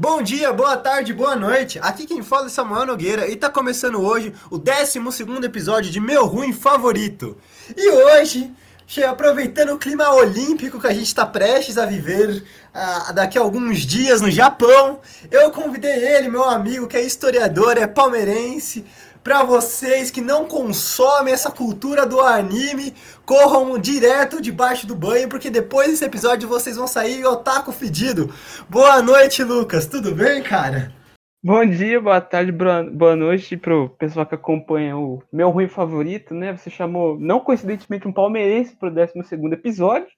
Bom dia, boa tarde, boa noite. Aqui quem fala é Samuel Nogueira e tá começando hoje o 12 episódio de Meu Ruim Favorito. E hoje, aproveitando o clima olímpico que a gente está prestes a viver daqui a alguns dias no Japão, eu convidei ele, meu amigo, que é historiador, é palmeirense, para vocês que não consomem essa cultura do anime, corram direto debaixo do banho, porque depois desse episódio vocês vão sair otaku fedido. Boa noite, Lucas. Tudo bem, cara? Bom dia, boa tarde, boa noite pro pessoal que acompanha o meu ruim favorito, né? Você chamou, não coincidentemente, um palmeirense pro 12 episódio.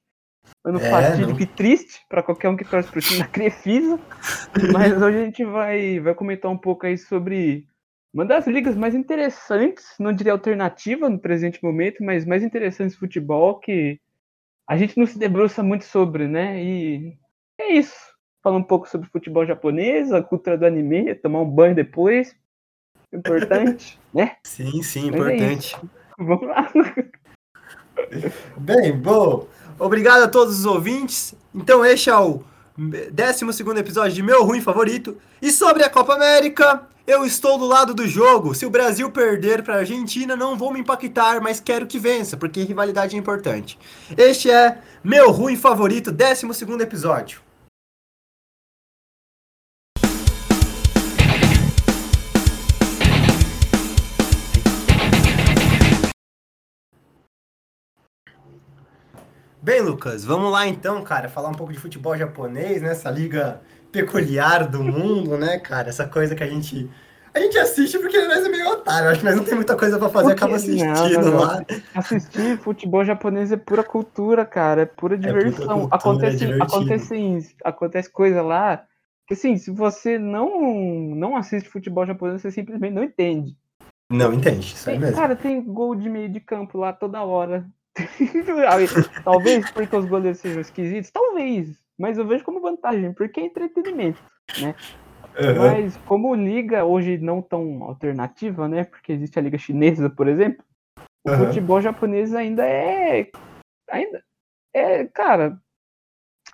Ano é, fatídico e triste para qualquer um que torce pro time da Crefisa. Mas hoje a gente vai, vai comentar um pouco aí sobre uma das ligas mais interessantes, não diria alternativa no presente momento, mas mais interessantes de futebol que a gente não se debruça muito sobre, né? E é isso. Falar um pouco sobre futebol japonês, a cultura do anime, tomar um banho depois. Importante, né? Sim, sim, mas é importante. É Vamos lá. Bem, bom. Obrigado a todos os ouvintes. Então, este é o 12 episódio de Meu Ruim Favorito. E sobre a Copa América, eu estou do lado do jogo. Se o Brasil perder para a Argentina, não vou me impactar, mas quero que vença, porque rivalidade é importante. Este é Meu Ruim Favorito, 12 episódio. Bem, Lucas, vamos lá então, cara, falar um pouco de futebol japonês, né? Essa liga peculiar do mundo, né, cara? Essa coisa que a gente. A gente assiste porque nós é meio otário, acho que nós não tem muita coisa para fazer, acaba assistindo não, não, lá. Assistir futebol japonês é pura cultura, cara, é pura diversão. É pura cultura, acontece, é acontece, acontece coisa lá que assim, se você não não assiste futebol japonês, você simplesmente não entende. Não entende, isso aí mesmo. Cara, tem gol de meio de campo lá toda hora. talvez porque os goleiros sejam esquisitos, talvez. Mas eu vejo como vantagem, porque é entretenimento, né? Uhum. Mas como liga hoje não tão alternativa, né? Porque existe a liga chinesa, por exemplo. O uhum. futebol japonês ainda é ainda é, cara,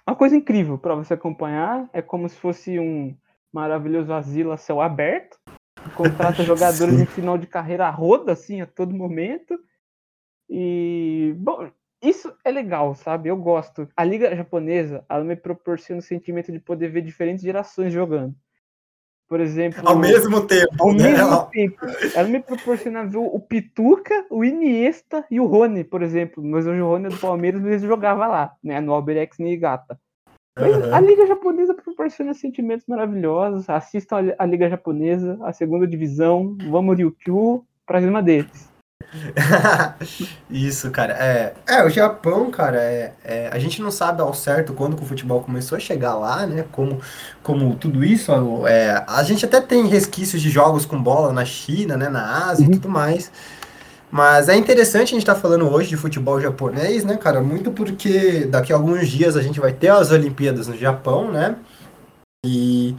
uma coisa incrível para você acompanhar. É como se fosse um maravilhoso asilo a céu aberto. Contrata jogadores em final de carreira roda, assim, a todo momento. E, bom, isso é legal, sabe? Eu gosto. A liga japonesa, ela me proporciona o sentimento de poder ver diferentes gerações jogando. Por exemplo. Ao mesmo tempo. Ao né? mesmo tempo. Ela me proporciona ver o Pituca, o Iniesta e o Rony, por exemplo. Mas hoje o Rony é do Palmeiras, mas ele jogava lá, né? No Alberex Niigata. Mas uhum. a Liga Japonesa proporciona sentimentos maravilhosos. Assistam a Liga Japonesa, a segunda divisão. Vamos Ryukyu pra cima deles. Isso, cara. É, é, o Japão, cara, é, é, a gente não sabe ao certo quando que o futebol começou a chegar lá, né? Como, como tudo isso. É, a gente até tem resquícios de jogos com bola na China, né? Na Ásia uhum. e tudo mais. Mas é interessante a gente estar tá falando hoje de futebol japonês, né, cara? Muito porque daqui a alguns dias a gente vai ter as Olimpíadas no Japão, né? E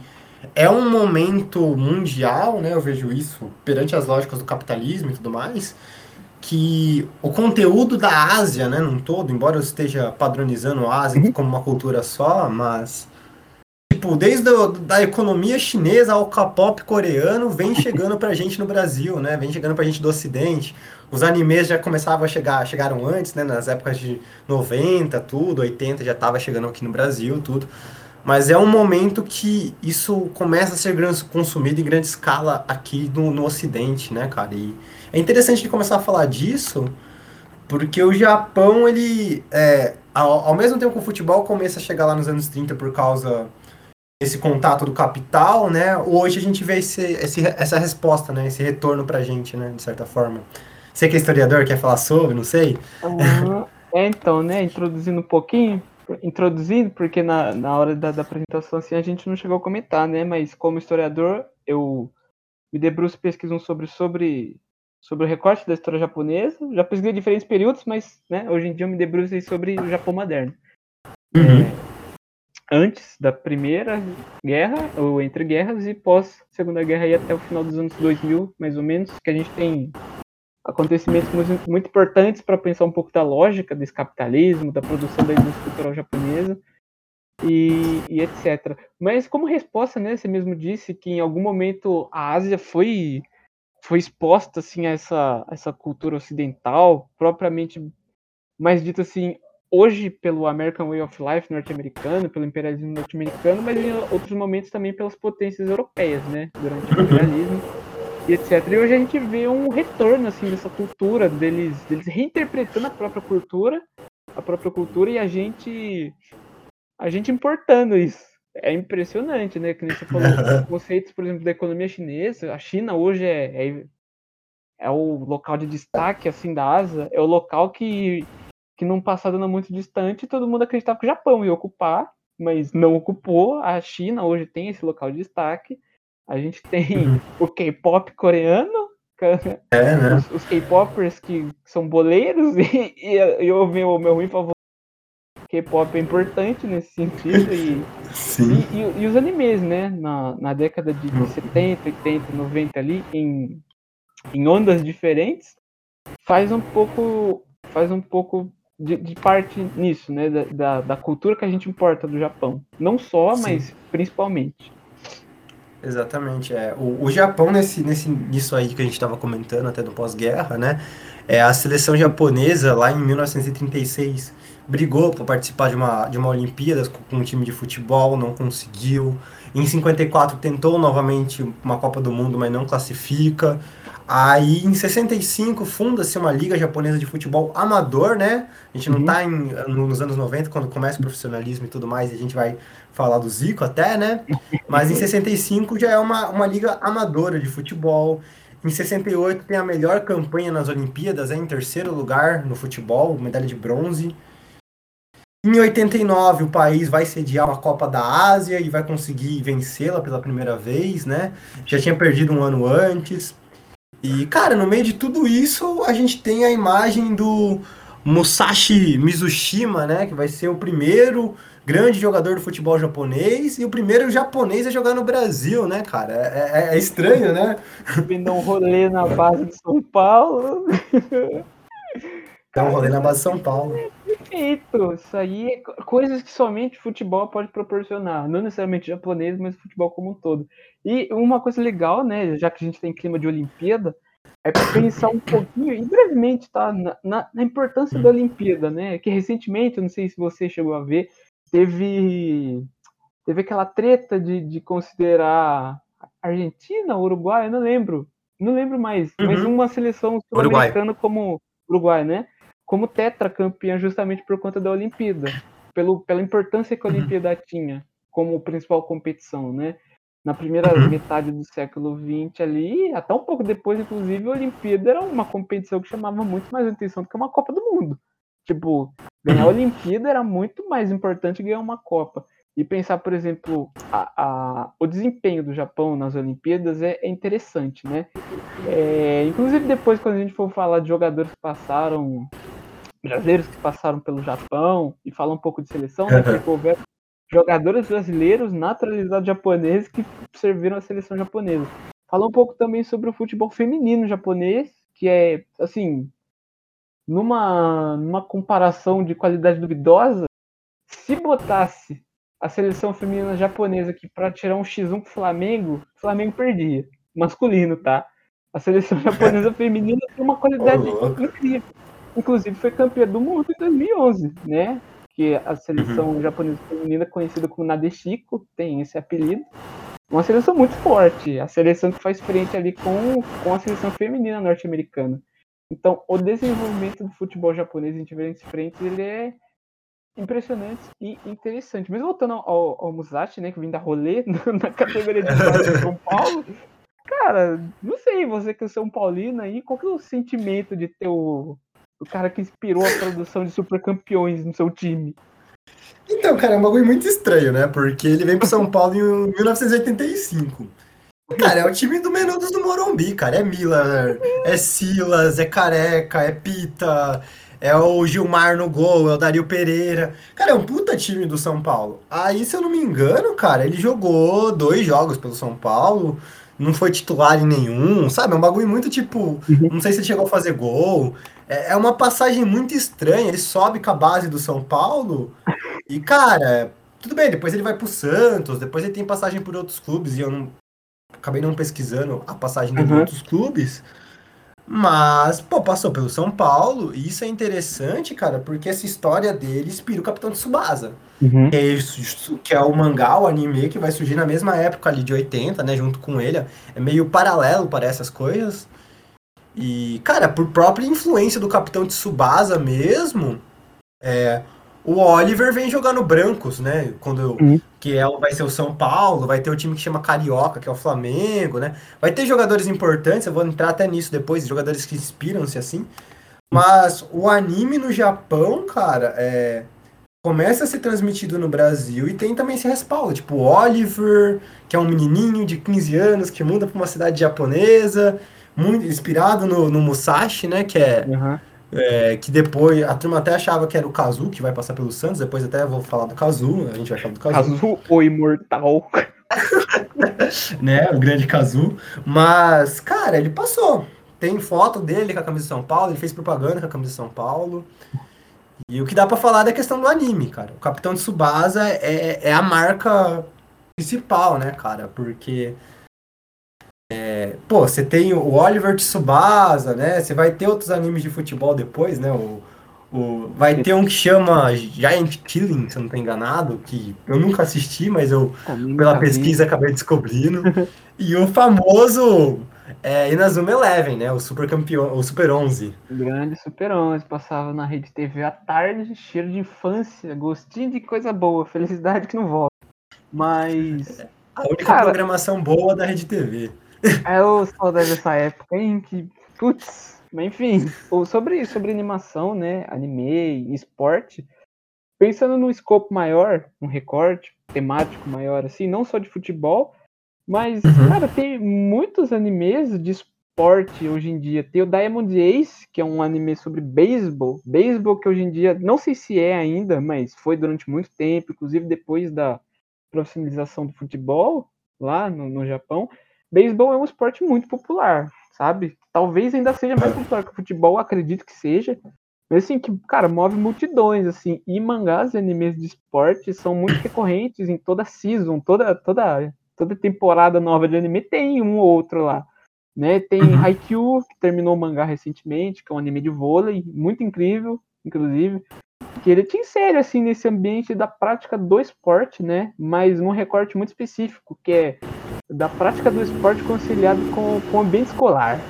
é um momento mundial, né? Eu vejo isso perante as lógicas do capitalismo e tudo mais, que o conteúdo da Ásia, né, num todo, embora eu esteja padronizando a Ásia uhum. como uma cultura só, mas tipo, desde a da economia chinesa ao K-pop coreano, vem chegando pra gente no Brasil, né? Vem chegando pra gente do ocidente. Os animes já começavam a chegar, chegaram antes, né, nas épocas de 90, tudo, 80 já tava chegando aqui no Brasil, tudo. Mas é um momento que isso começa a ser consumido em grande escala aqui no, no Ocidente, né, cara? E é interessante de começar a falar disso, porque o Japão, ele, é, ao, ao, mesmo tempo que o futebol começa a chegar lá nos anos 30 por causa desse contato do capital, né? Hoje a gente vê esse, esse, essa resposta, né? Esse retorno pra gente, né? De certa forma. Você que é historiador, quer falar sobre, não sei? Uhum. Então, né? Introduzindo um pouquinho, introduzindo, porque na, na hora da, da, apresentação assim, a gente não chegou a comentar, né? Mas como historiador, eu me debruço pesquisando sobre, sobre, sobre o recorte da história japonesa. Já pesquisei diferentes períodos, mas né, hoje em dia eu me debruço sobre o Japão moderno. Uhum. É, antes da Primeira Guerra, ou entre guerras, e pós Segunda Guerra, e até o final dos anos 2000, mais ou menos, que a gente tem acontecimentos muito, muito importantes para pensar um pouco da lógica desse capitalismo, da produção da indústria cultural japonesa. e, e, etc. Mas como resposta, né, você mesmo disse que em algum momento a Ásia foi foi exposta assim a essa essa cultura ocidental, propriamente mais dito assim, hoje pelo American Way of Life norte-americano, pelo imperialismo norte-americano, mas em outros momentos também pelas potências europeias, né, durante o imperialismo e etc. E hoje a gente vê um retorno assim dessa cultura deles, deles reinterpretando a própria cultura, a própria cultura e a gente a gente importando isso. É impressionante, né? Que nem você falou, conceitos, por exemplo, da economia chinesa. A China hoje é, é, é, o local de destaque assim da Ásia, é o local que, que num passado não muito distante todo mundo acreditava que o Japão ia ocupar, mas não ocupou. A China hoje tem esse local de destaque. A gente tem uhum. o K-pop coreano, é, né? os, os K-popers que são boleiros, e, e, e o meu, meu ruim favorito K-pop é importante nesse sentido e, e, e, e, os animes, né? Na, na década de, de 70, 80, 90 ali, em, em ondas diferentes, faz um pouco faz um pouco de, de parte nisso, né? Da, da, da, cultura que a gente importa do Japão. Não só, Sim. mas principalmente. Exatamente. É. O, o Japão, nesse, nesse, nisso aí que a gente estava comentando até do pós-guerra, né? É, a seleção japonesa, lá em 1936, brigou para participar de uma, de uma Olimpíadas com um time de futebol, não conseguiu. Em 54 tentou novamente uma Copa do Mundo, mas não classifica. Aí em 65 funda-se uma liga japonesa de futebol amador, né? A gente não está uhum. nos anos 90, quando começa o profissionalismo e tudo mais, e a gente vai falar do Zico até, né? Mas em 65 já é uma, uma liga amadora de futebol. Em 68 tem a melhor campanha nas Olimpíadas, é em terceiro lugar no futebol, medalha de bronze. Em 89, o país vai sediar uma Copa da Ásia e vai conseguir vencê-la pela primeira vez, né? Já tinha perdido um ano antes. E, cara, no meio de tudo isso, a gente tem a imagem do Musashi Mizushima, né? Que vai ser o primeiro grande jogador do futebol japonês e o primeiro japonês a jogar no Brasil, né, cara? É, é, é estranho, né? Vindo um rolê na base de São Paulo. Dá um rolê na base de São Paulo. Perfeito. Isso aí é coisas que somente futebol pode proporcionar. Não necessariamente japonês, mas futebol como um todo. E uma coisa legal, né? Já que a gente tem clima de Olimpíada, é pensar um pouquinho, e brevemente, tá? Na, na, na importância da Olimpíada, né? Que recentemente, eu não sei se você chegou a ver, teve, teve aquela treta de, de considerar Argentina, Uruguai, eu não lembro. Não lembro mais, uhum. mas uma seleção sul-americana como Uruguai, né? Como tetracampeã justamente por conta da Olimpíada, pelo, pela importância que a uhum. Olimpíada tinha como principal competição, né? Na primeira uhum. metade do século XX ali, até um pouco depois, inclusive, a Olimpíada era uma competição que chamava muito mais atenção do que uma Copa do Mundo. Tipo, ganhar a uhum. Olimpíada era muito mais importante que ganhar uma Copa. E pensar, por exemplo, a, a, o desempenho do Japão nas Olimpíadas é, é interessante, né? É, inclusive, depois, quando a gente for falar de jogadores que passaram brasileiros que passaram pelo Japão e falar um pouco de seleção, né? Porque houveram jogadores brasileiros naturalizados japoneses que serviram a seleção japonesa. Falar um pouco também sobre o futebol feminino japonês, que é, assim, numa, numa comparação de qualidade duvidosa, se botasse a seleção feminina japonesa aqui para tirar um X1 pro Flamengo, o Flamengo perdia. Masculino, tá? A seleção japonesa feminina tem uma qualidade oh, incrível inclusive foi campeã do mundo em 2011, né? Que a seleção uhum. japonesa feminina conhecida como Nadeshiko tem esse apelido. Uma seleção muito forte, a seleção que faz frente ali com, com a seleção feminina norte-americana. Então, o desenvolvimento do futebol japonês em diferentes frentes, ele é impressionante e interessante. Mas voltando ao, ao Musashi, né, que vem da rolê na categoria de São Paulo, cara, não sei, você que é São Paulino aí, qual que é o sentimento de ter o, o cara que inspirou a produção de Super Campeões no seu time. Então, cara, é um bagulho muito estranho, né? Porque ele vem pro São Paulo em 1985. Cara, é o time do Menudos do Morumbi, cara. É Miller, é Silas, é Careca, é Pita, é o Gilmar no gol, é o Dario Pereira. Cara, é um puta time do São Paulo. Aí, se eu não me engano, cara, ele jogou dois jogos pelo São Paulo, não foi titular em nenhum, sabe? É um bagulho muito tipo. Uhum. Não sei se ele chegou a fazer gol. É, é uma passagem muito estranha. Ele sobe com a base do São Paulo e, cara, tudo bem, depois ele vai pro Santos, depois ele tem passagem por outros clubes, e eu não acabei não pesquisando a passagem dele uhum. em outros clubes. Mas, pô, passou pelo São Paulo, e isso é interessante, cara, porque essa história dele inspira o Capitão Tsubasa. Uhum. Que, é que é o mangá, o anime, que vai surgir na mesma época ali de 80, né, junto com ele. É meio paralelo para essas coisas. E, cara, por própria influência do Capitão Tsubasa mesmo, é, o Oliver vem jogando brancos, né? Quando uhum. que é, vai ser o São Paulo, vai ter o time que chama Carioca, que é o Flamengo, né? Vai ter jogadores importantes, eu vou entrar até nisso depois, jogadores que inspiram-se assim. Mas o anime no Japão, cara, é, começa a ser transmitido no Brasil e tem também esse respaldo. Tipo, o Oliver, que é um menininho de 15 anos que muda para uma cidade japonesa, muito inspirado no, no Musashi, né? Que é. Uhum é, que depois a turma até achava que era o Kazu que vai passar pelo Santos, depois até vou falar do Kazu, a gente vai falar do Kazu. Kazu, o imortal. né, o grande Kazu. Mas, cara, ele passou. Tem foto dele com a camisa de São Paulo, ele fez propaganda com a camisa de São Paulo. E o que dá para falar da questão do anime, cara. O Capitão de Subasa é, é a marca principal, né, cara? Porque pô, você tem o Oliver Tsubasa, né? Você vai ter outros animes de futebol depois, né? O, o, vai ter um que chama Giant Killing, se eu não estou enganado, que eu nunca assisti, mas eu, pela pesquisa, acabei descobrindo. e o famoso é, Inazuma Eleven, né? O Super Campeão, o Super 11. grande Super 11, passava na Rede TV à tarde, cheiro de infância, gostinho de coisa boa, felicidade que não volta. Mas. A única cara, programação boa da Rede TV. É o saudade dessa época, hein? Que, putz, mas enfim, sobre, sobre animação, né? Anime, esporte, pensando num escopo maior, um recorte temático maior, assim, não só de futebol, mas, uhum. cara, tem muitos animes de esporte hoje em dia. Tem o Diamond Ace, que é um anime sobre beisebol. Beisebol que hoje em dia, não sei se é ainda, mas foi durante muito tempo, inclusive depois da profissionalização do futebol lá no, no Japão. Beisebol é um esporte muito popular, sabe? Talvez ainda seja mais popular que o futebol, acredito que seja. Mas assim, que, cara, move multidões, assim. E mangás e animes de esporte são muito recorrentes em toda season, toda, toda, toda temporada nova de anime tem um ou outro lá. Né? Tem uhum. Haikyuu, que terminou o mangá recentemente, que é um anime de vôlei, muito incrível, inclusive. Que ele te insere, assim, nesse ambiente da prática do esporte, né? Mas num recorte muito específico, que é da prática do esporte conciliado com, com o ambiente escolar.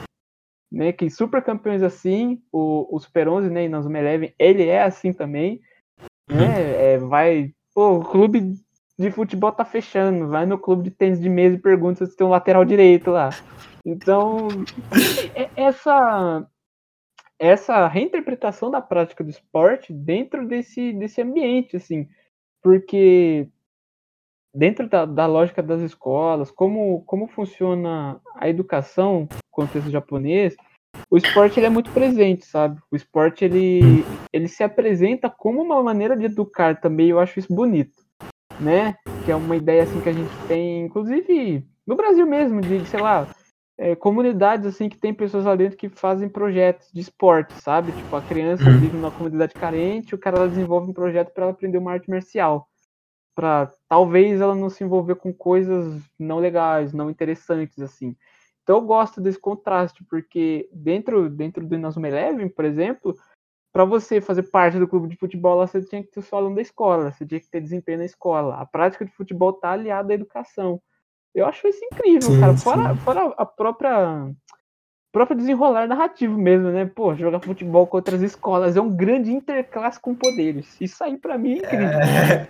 Né, que super campeões assim, o, o Super 11, né, e Nazuma Eleven, ele é assim também, né, uhum. é, vai, pô, o clube de futebol tá fechando, vai no clube de tênis de mesa e pergunta se tem um lateral direito lá. Então, é, essa essa reinterpretação da prática do esporte dentro desse, desse ambiente, assim, porque dentro da, da, lógica das escolas, como, como funciona a educação no contexto japonês, o esporte ele é muito presente, sabe? O esporte ele, ele se apresenta como uma maneira de educar também, eu acho isso bonito, né? Que é uma ideia assim que a gente tem, inclusive no Brasil mesmo, de, sei lá, é, comunidades assim que tem pessoas lá dentro que fazem projetos de esporte, sabe? Tipo, a criança uhum. vive numa comunidade carente, o cara desenvolve um projeto para ela aprender uma arte marcial para talvez ela não se envolver com coisas não legais, não interessantes assim. Então eu gosto desse contraste, porque dentro dentro do Inazuma Eleven, por exemplo, para você fazer parte do clube de futebol, você tinha que ter o seu aluno da escola, você tinha que ter desempenho na escola. A prática de futebol tá aliada à educação. Eu acho isso incrível, sim, cara. Fora, fora a própria próprio desenrolar narrativo mesmo, né? Pô, jogar futebol com outras escolas é um grande interclasse com poderes. Isso aí para mim é incrível. É...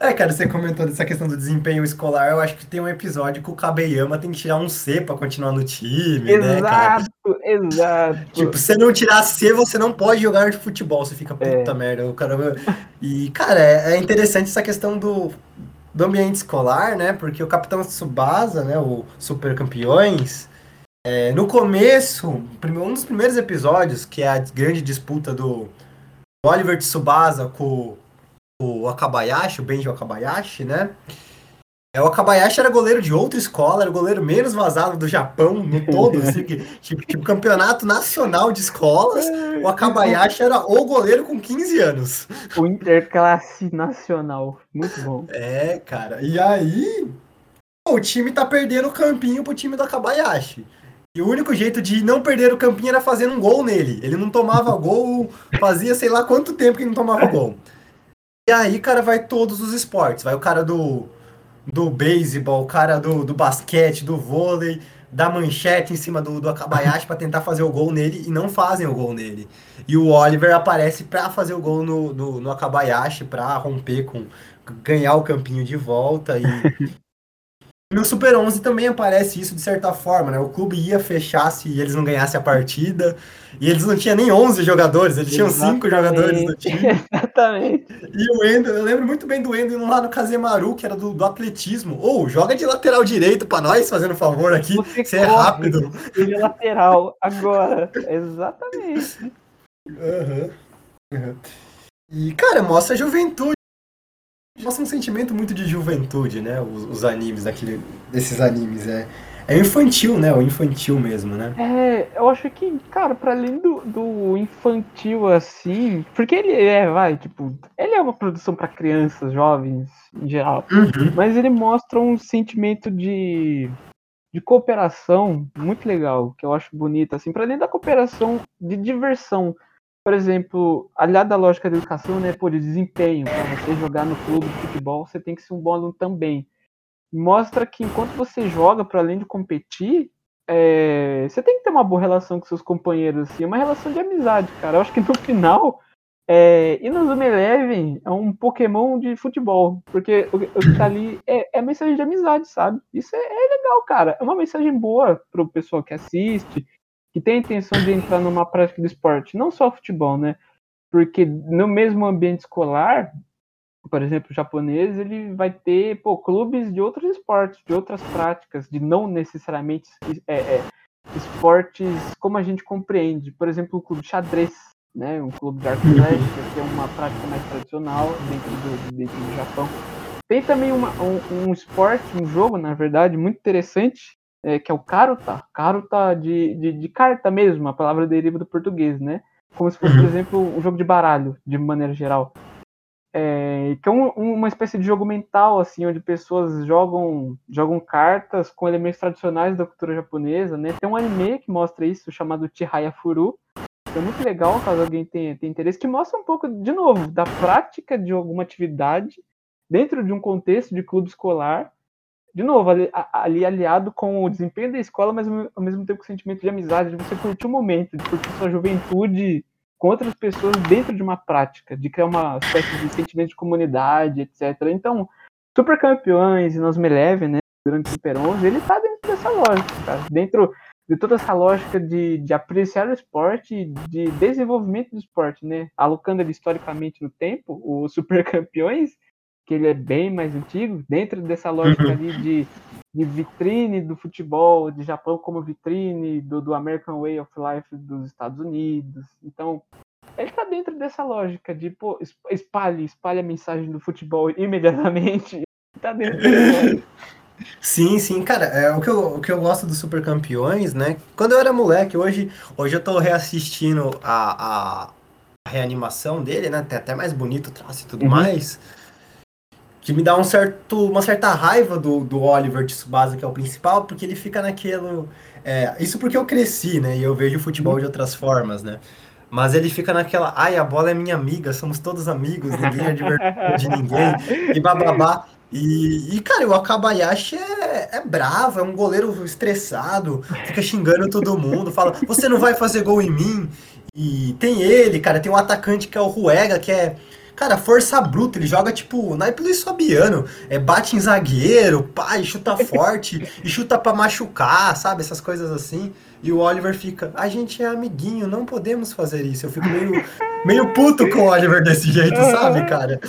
é... cara, você comentou dessa questão do desempenho escolar. Eu acho que tem um episódio que o Kabeyama tem que tirar um C pra continuar no time, exato, né, cara? Exato, Tipo, se você não tirar C, você não pode jogar de futebol. Você fica, puta é. merda, o cara... E, cara, é, é interessante essa questão do, do ambiente escolar, né? Porque o Capitão Tsubasa, né, o Super Campeões é, no começo, um dos primeiros episódios, que é a grande disputa do Oliver Tsubasa com o Akabayashi, o Benji Akabayashi, né? É, o Akabayashi era goleiro de outra escola, era o goleiro menos vazado do Japão no todo, assim, que, tipo, tipo, campeonato nacional de escolas. O Akabayashi era o goleiro com 15 anos. O interclasse nacional, muito bom. É, cara. E aí, o time tá perdendo o campinho pro time do Akabayashi. E o único jeito de não perder o campinho era fazendo um gol nele. Ele não tomava gol, fazia sei lá quanto tempo que não tomava gol. E aí, cara, vai todos os esportes. Vai o cara do do beisebol, o cara do, do basquete, do vôlei, da manchete em cima do, do Akabayashi para tentar fazer o gol nele e não fazem o gol nele. E o Oliver aparece para fazer o gol no, no, no Akabayashi, para romper com. ganhar o campinho de volta e. No Super 11 também aparece isso de certa forma, né? O clube ia fechar se eles não ganhassem a partida. E eles não tinham nem 11 jogadores, eles tinham 5 jogadores do time. Exatamente. E o Endo, eu lembro muito bem do Endo indo lá no Kazemaru, que era do, do atletismo. Ou, oh, joga de lateral direito para nós, fazendo favor aqui. Você, você é rápido. Ele é lateral, agora. Exatamente. Uhum. uhum. E, cara, mostra a juventude mostra um sentimento muito de juventude, né? Os, os animes, daquele, desses animes. É, é infantil, né? O infantil mesmo, né? É, eu acho que, cara, para além do, do infantil assim. Porque ele é, vai, tipo. Ele é uma produção para crianças, jovens, em geral. Uhum. Mas ele mostra um sentimento de. De cooperação muito legal, que eu acho bonito, assim, para além da cooperação de diversão, por exemplo, aliado à lógica da educação, né, pô, de desempenho, para você jogar no clube de futebol, você tem que ser um bom aluno também. Mostra que enquanto você joga, para além de competir, é, você tem que ter uma boa relação com seus companheiros, assim, uma relação de amizade, cara. Eu acho que no final, é, Inazuma Eleven é um Pokémon de futebol, porque o, o que tá ali é, é mensagem de amizade, sabe? Isso é, é legal, cara. É uma mensagem boa pro pessoal que assiste, que tem a intenção de entrar numa prática de esporte, não só futebol, né? Porque no mesmo ambiente escolar, por exemplo, o japonês, ele vai ter pô, clubes de outros esportes, de outras práticas, de não necessariamente é, é, esportes como a gente compreende. Por exemplo, o clube de xadrez, né? um clube de arco e que é uma prática mais tradicional dentro do, dentro do Japão. Tem também uma, um, um esporte, um jogo, na verdade, muito interessante, é, que é o Karuta, Karuta de, de, de, carta mesmo, a palavra deriva do português, né? Como se fosse, por uhum. exemplo, um jogo de baralho, de maneira geral. É, que é um, uma espécie de jogo mental, assim, onde pessoas jogam, jogam cartas com elementos tradicionais da cultura japonesa, né? Tem um anime que mostra isso, chamado Chihaya Furu, que é muito legal, caso alguém tenha, tenha interesse, que mostra um pouco, de novo, da prática de alguma atividade dentro de um contexto de clube escolar, de novo, ali, ali, aliado com o desempenho da escola, mas ao mesmo tempo com o sentimento de amizade, de você curtir o momento, de curtir sua juventude com outras pessoas dentro de uma prática, de criar uma espécie de sentimento de comunidade, etc. Então, Super Campeões e Nos Me Leve, né, durante o Super 11, ele tá dentro dessa lógica, cara. Dentro de toda essa lógica de, de apreciar o esporte, de desenvolvimento do esporte, né? Alocando ele historicamente no tempo, o Super Campeões que ele é bem mais antigo, dentro dessa lógica uhum. ali de, de vitrine do futebol, de Japão como vitrine do, do American Way of Life dos Estados Unidos. Então, ele está dentro dessa lógica de, pô, espalhe, espalhe a mensagem do futebol imediatamente. Tá dentro dessa Sim, sim, cara, é, o, que eu, o que eu gosto dos Super Campeões, né? Quando eu era moleque, hoje, hoje eu tô reassistindo a, a reanimação dele, né? Tem até mais bonito o traço e tudo uhum. mais que me dá um certo, uma certa raiva do, do Oliver Tsubasa, que é o principal, porque ele fica naquele. É, isso porque eu cresci, né? E eu vejo o futebol de outras formas, né? Mas ele fica naquela, ai, a bola é minha amiga, somos todos amigos, ninguém é de ninguém, e bababá. E, e, cara, o Akabayashi é, é bravo, é um goleiro estressado, fica xingando todo mundo, fala, você não vai fazer gol em mim. E tem ele, cara, tem um atacante que é o Ruega, que é Cara, força bruta, ele joga tipo naipe Luiz Fabiano. É, bate em zagueiro, pai, chuta forte e chuta para machucar, sabe? Essas coisas assim. E o Oliver fica, a gente é amiguinho, não podemos fazer isso. Eu fico meio, meio puto com o Oliver desse jeito, sabe, cara?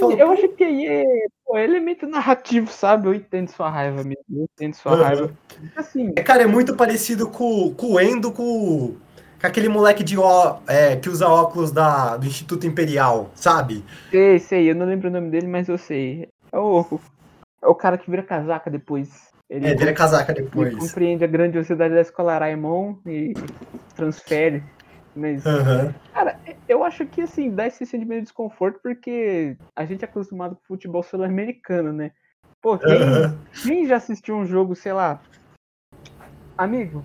Eu acho que é pô, elemento narrativo, sabe? Eu entendo sua raiva mesmo. Eu entendo sua uhum. raiva. Assim, é, cara, é muito parecido com, com o Endo, com com aquele moleque de ó, é, que usa óculos da, do Instituto Imperial, sabe? Sei, sei, eu não lembro o nome dele, mas eu sei. É o, é o cara que vira casaca depois. Ele é, vira casaca depois. Ele compreende a grandiosidade da escola Raimon e transfere. Mas, uhum. cara, eu acho que assim, dá esse sentimento de desconforto porque a gente é acostumado com futebol sul-americano, né? Pô, quem, uhum. quem, já assistiu um jogo, sei lá, amigo,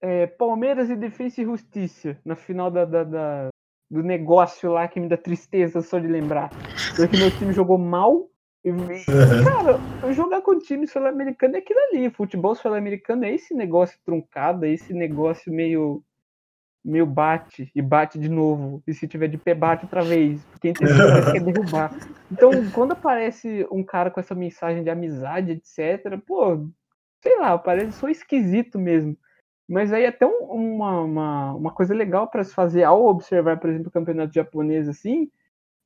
é, Palmeiras e Defesa e Justiça na final da, da, da, do negócio lá que me dá tristeza só de lembrar. Porque meu time jogou mal e, cara, jogar com time sul-americano é aquilo ali. Futebol sul-americano é esse negócio truncado, é esse negócio meio meio bate e bate de novo. E se tiver de pé, bate outra vez. Porque a intenção quer derrubar. Então, quando aparece um cara com essa mensagem de amizade, etc., pô, sei lá, parece só esquisito mesmo. Mas aí até um, uma, uma, uma coisa legal para se fazer ao observar, por exemplo, o campeonato japonês assim,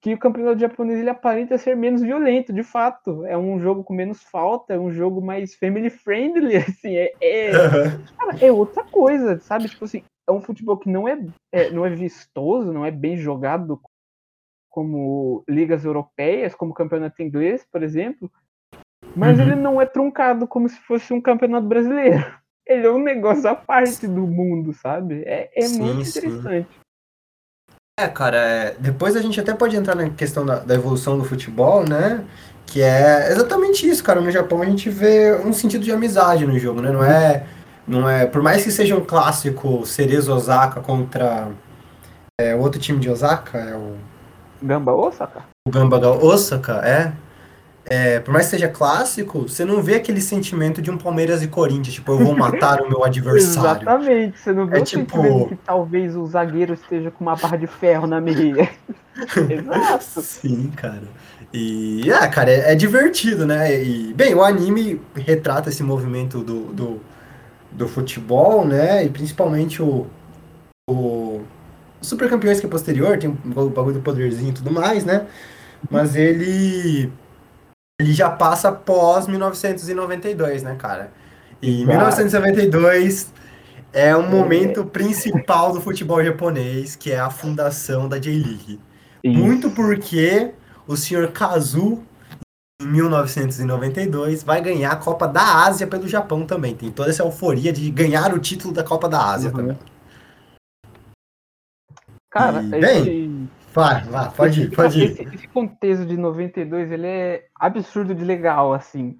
que o campeonato japonês ele aparenta ser menos violento, de fato. É um jogo com menos falta, é um jogo mais family friendly, assim, é, é, cara, é outra coisa, sabe? Tipo assim, é um futebol que não é, é, não é vistoso, não é bem jogado como ligas europeias, como o campeonato inglês, por exemplo, mas uhum. ele não é truncado como se fosse um campeonato brasileiro. Ele é um negócio à parte do mundo, sabe? É, é sim, muito interessante. Sim. É, cara, é... depois a gente até pode entrar na questão da, da, evolução do futebol, né? Que é exatamente isso, cara. No Japão a gente vê um sentido de amizade no jogo, né? Não é, não é por mais que seja um clássico Cerezo Osaka contra é, o outro time de Osaka, é o Gamba Osaka. O Gamba Osaka, é. É, por mais que seja clássico, você não vê aquele sentimento de um Palmeiras e Corinthians, tipo, eu vou matar o meu adversário. Exatamente, você não vê é o tipo... sentimento que talvez o zagueiro esteja com uma barra de ferro na meia. Exato. Sim, cara. E, ah, cara, é, é, divertido, né? E, bem, o anime retrata esse movimento do, do, do futebol, né? E principalmente o, o Super Campeões que é posterior, tem o bagulho do poderzinho e tudo mais, né? Mas ele ele já passa pós 1992, né, cara? E 1992 é um momento principal do futebol japonês, que é a fundação da J-League. Muito porque o senhor Kazu, em 1992, vai ganhar a Copa da Ásia pelo Japão também. Tem toda essa euforia de ganhar o título da Copa da Ásia uhum. também. Cara, e, bem, Vai, vai, pode ir, pode ir. Esse, esse, contexto de 92, ele é absurdo de legal, assim.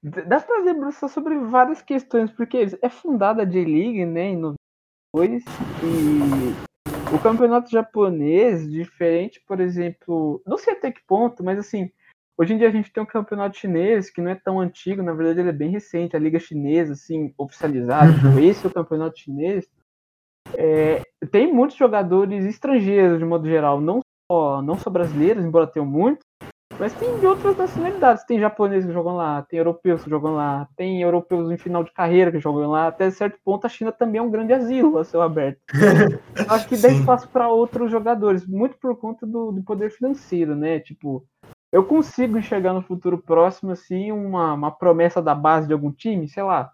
Dá pra debruçar sobre várias questões, porque é fundada a J-League, né, em 92, e o campeonato japonês, diferente, por exemplo, não sei até que ponto, mas assim, hoje em dia a gente tem um campeonato chinês que não é tão antigo, na verdade ele é bem recente, a liga chinesa, assim, oficializada, uhum. esse é o campeonato chinês, é, tem muitos jogadores estrangeiros, de modo geral, não só, não só brasileiros, embora tenham muitos, mas tem de outras nacionalidades. Tem japoneses que jogam lá, tem europeus que jogam lá, tem europeus em final de carreira que jogam lá. Até certo ponto, a China também é um grande asilo a céu aberto. Acho que dá espaço para outros jogadores, muito por conta do, do, poder financeiro, né? Tipo, eu consigo enxergar no futuro próximo, assim, uma, uma promessa da base de algum time, sei lá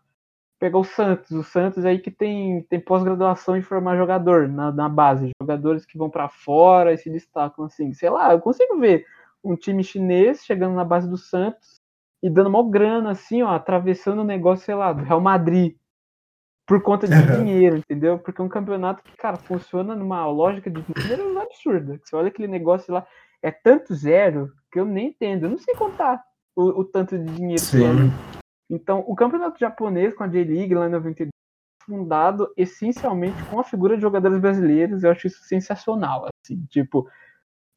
pegar o Santos, o Santos aí que tem, tem pós-graduação em formar jogador na, na base, jogadores que vão para fora e se destacam assim, sei lá, eu consigo ver um time chinês chegando na base do Santos e dando uma grana assim, ó, atravessando o negócio, sei lá, do Real Madrid por conta de uhum. dinheiro, entendeu? Porque é um campeonato que, cara, funciona numa lógica de números absurda. Você olha aquele negócio lá, é tanto zero que eu nem entendo, eu não sei contar o, o tanto de dinheiro Sim. que é. Então, o campeonato japonês com a J-League lá em 92 fundado essencialmente com a figura de jogadores brasileiros, eu acho isso sensacional, assim, tipo,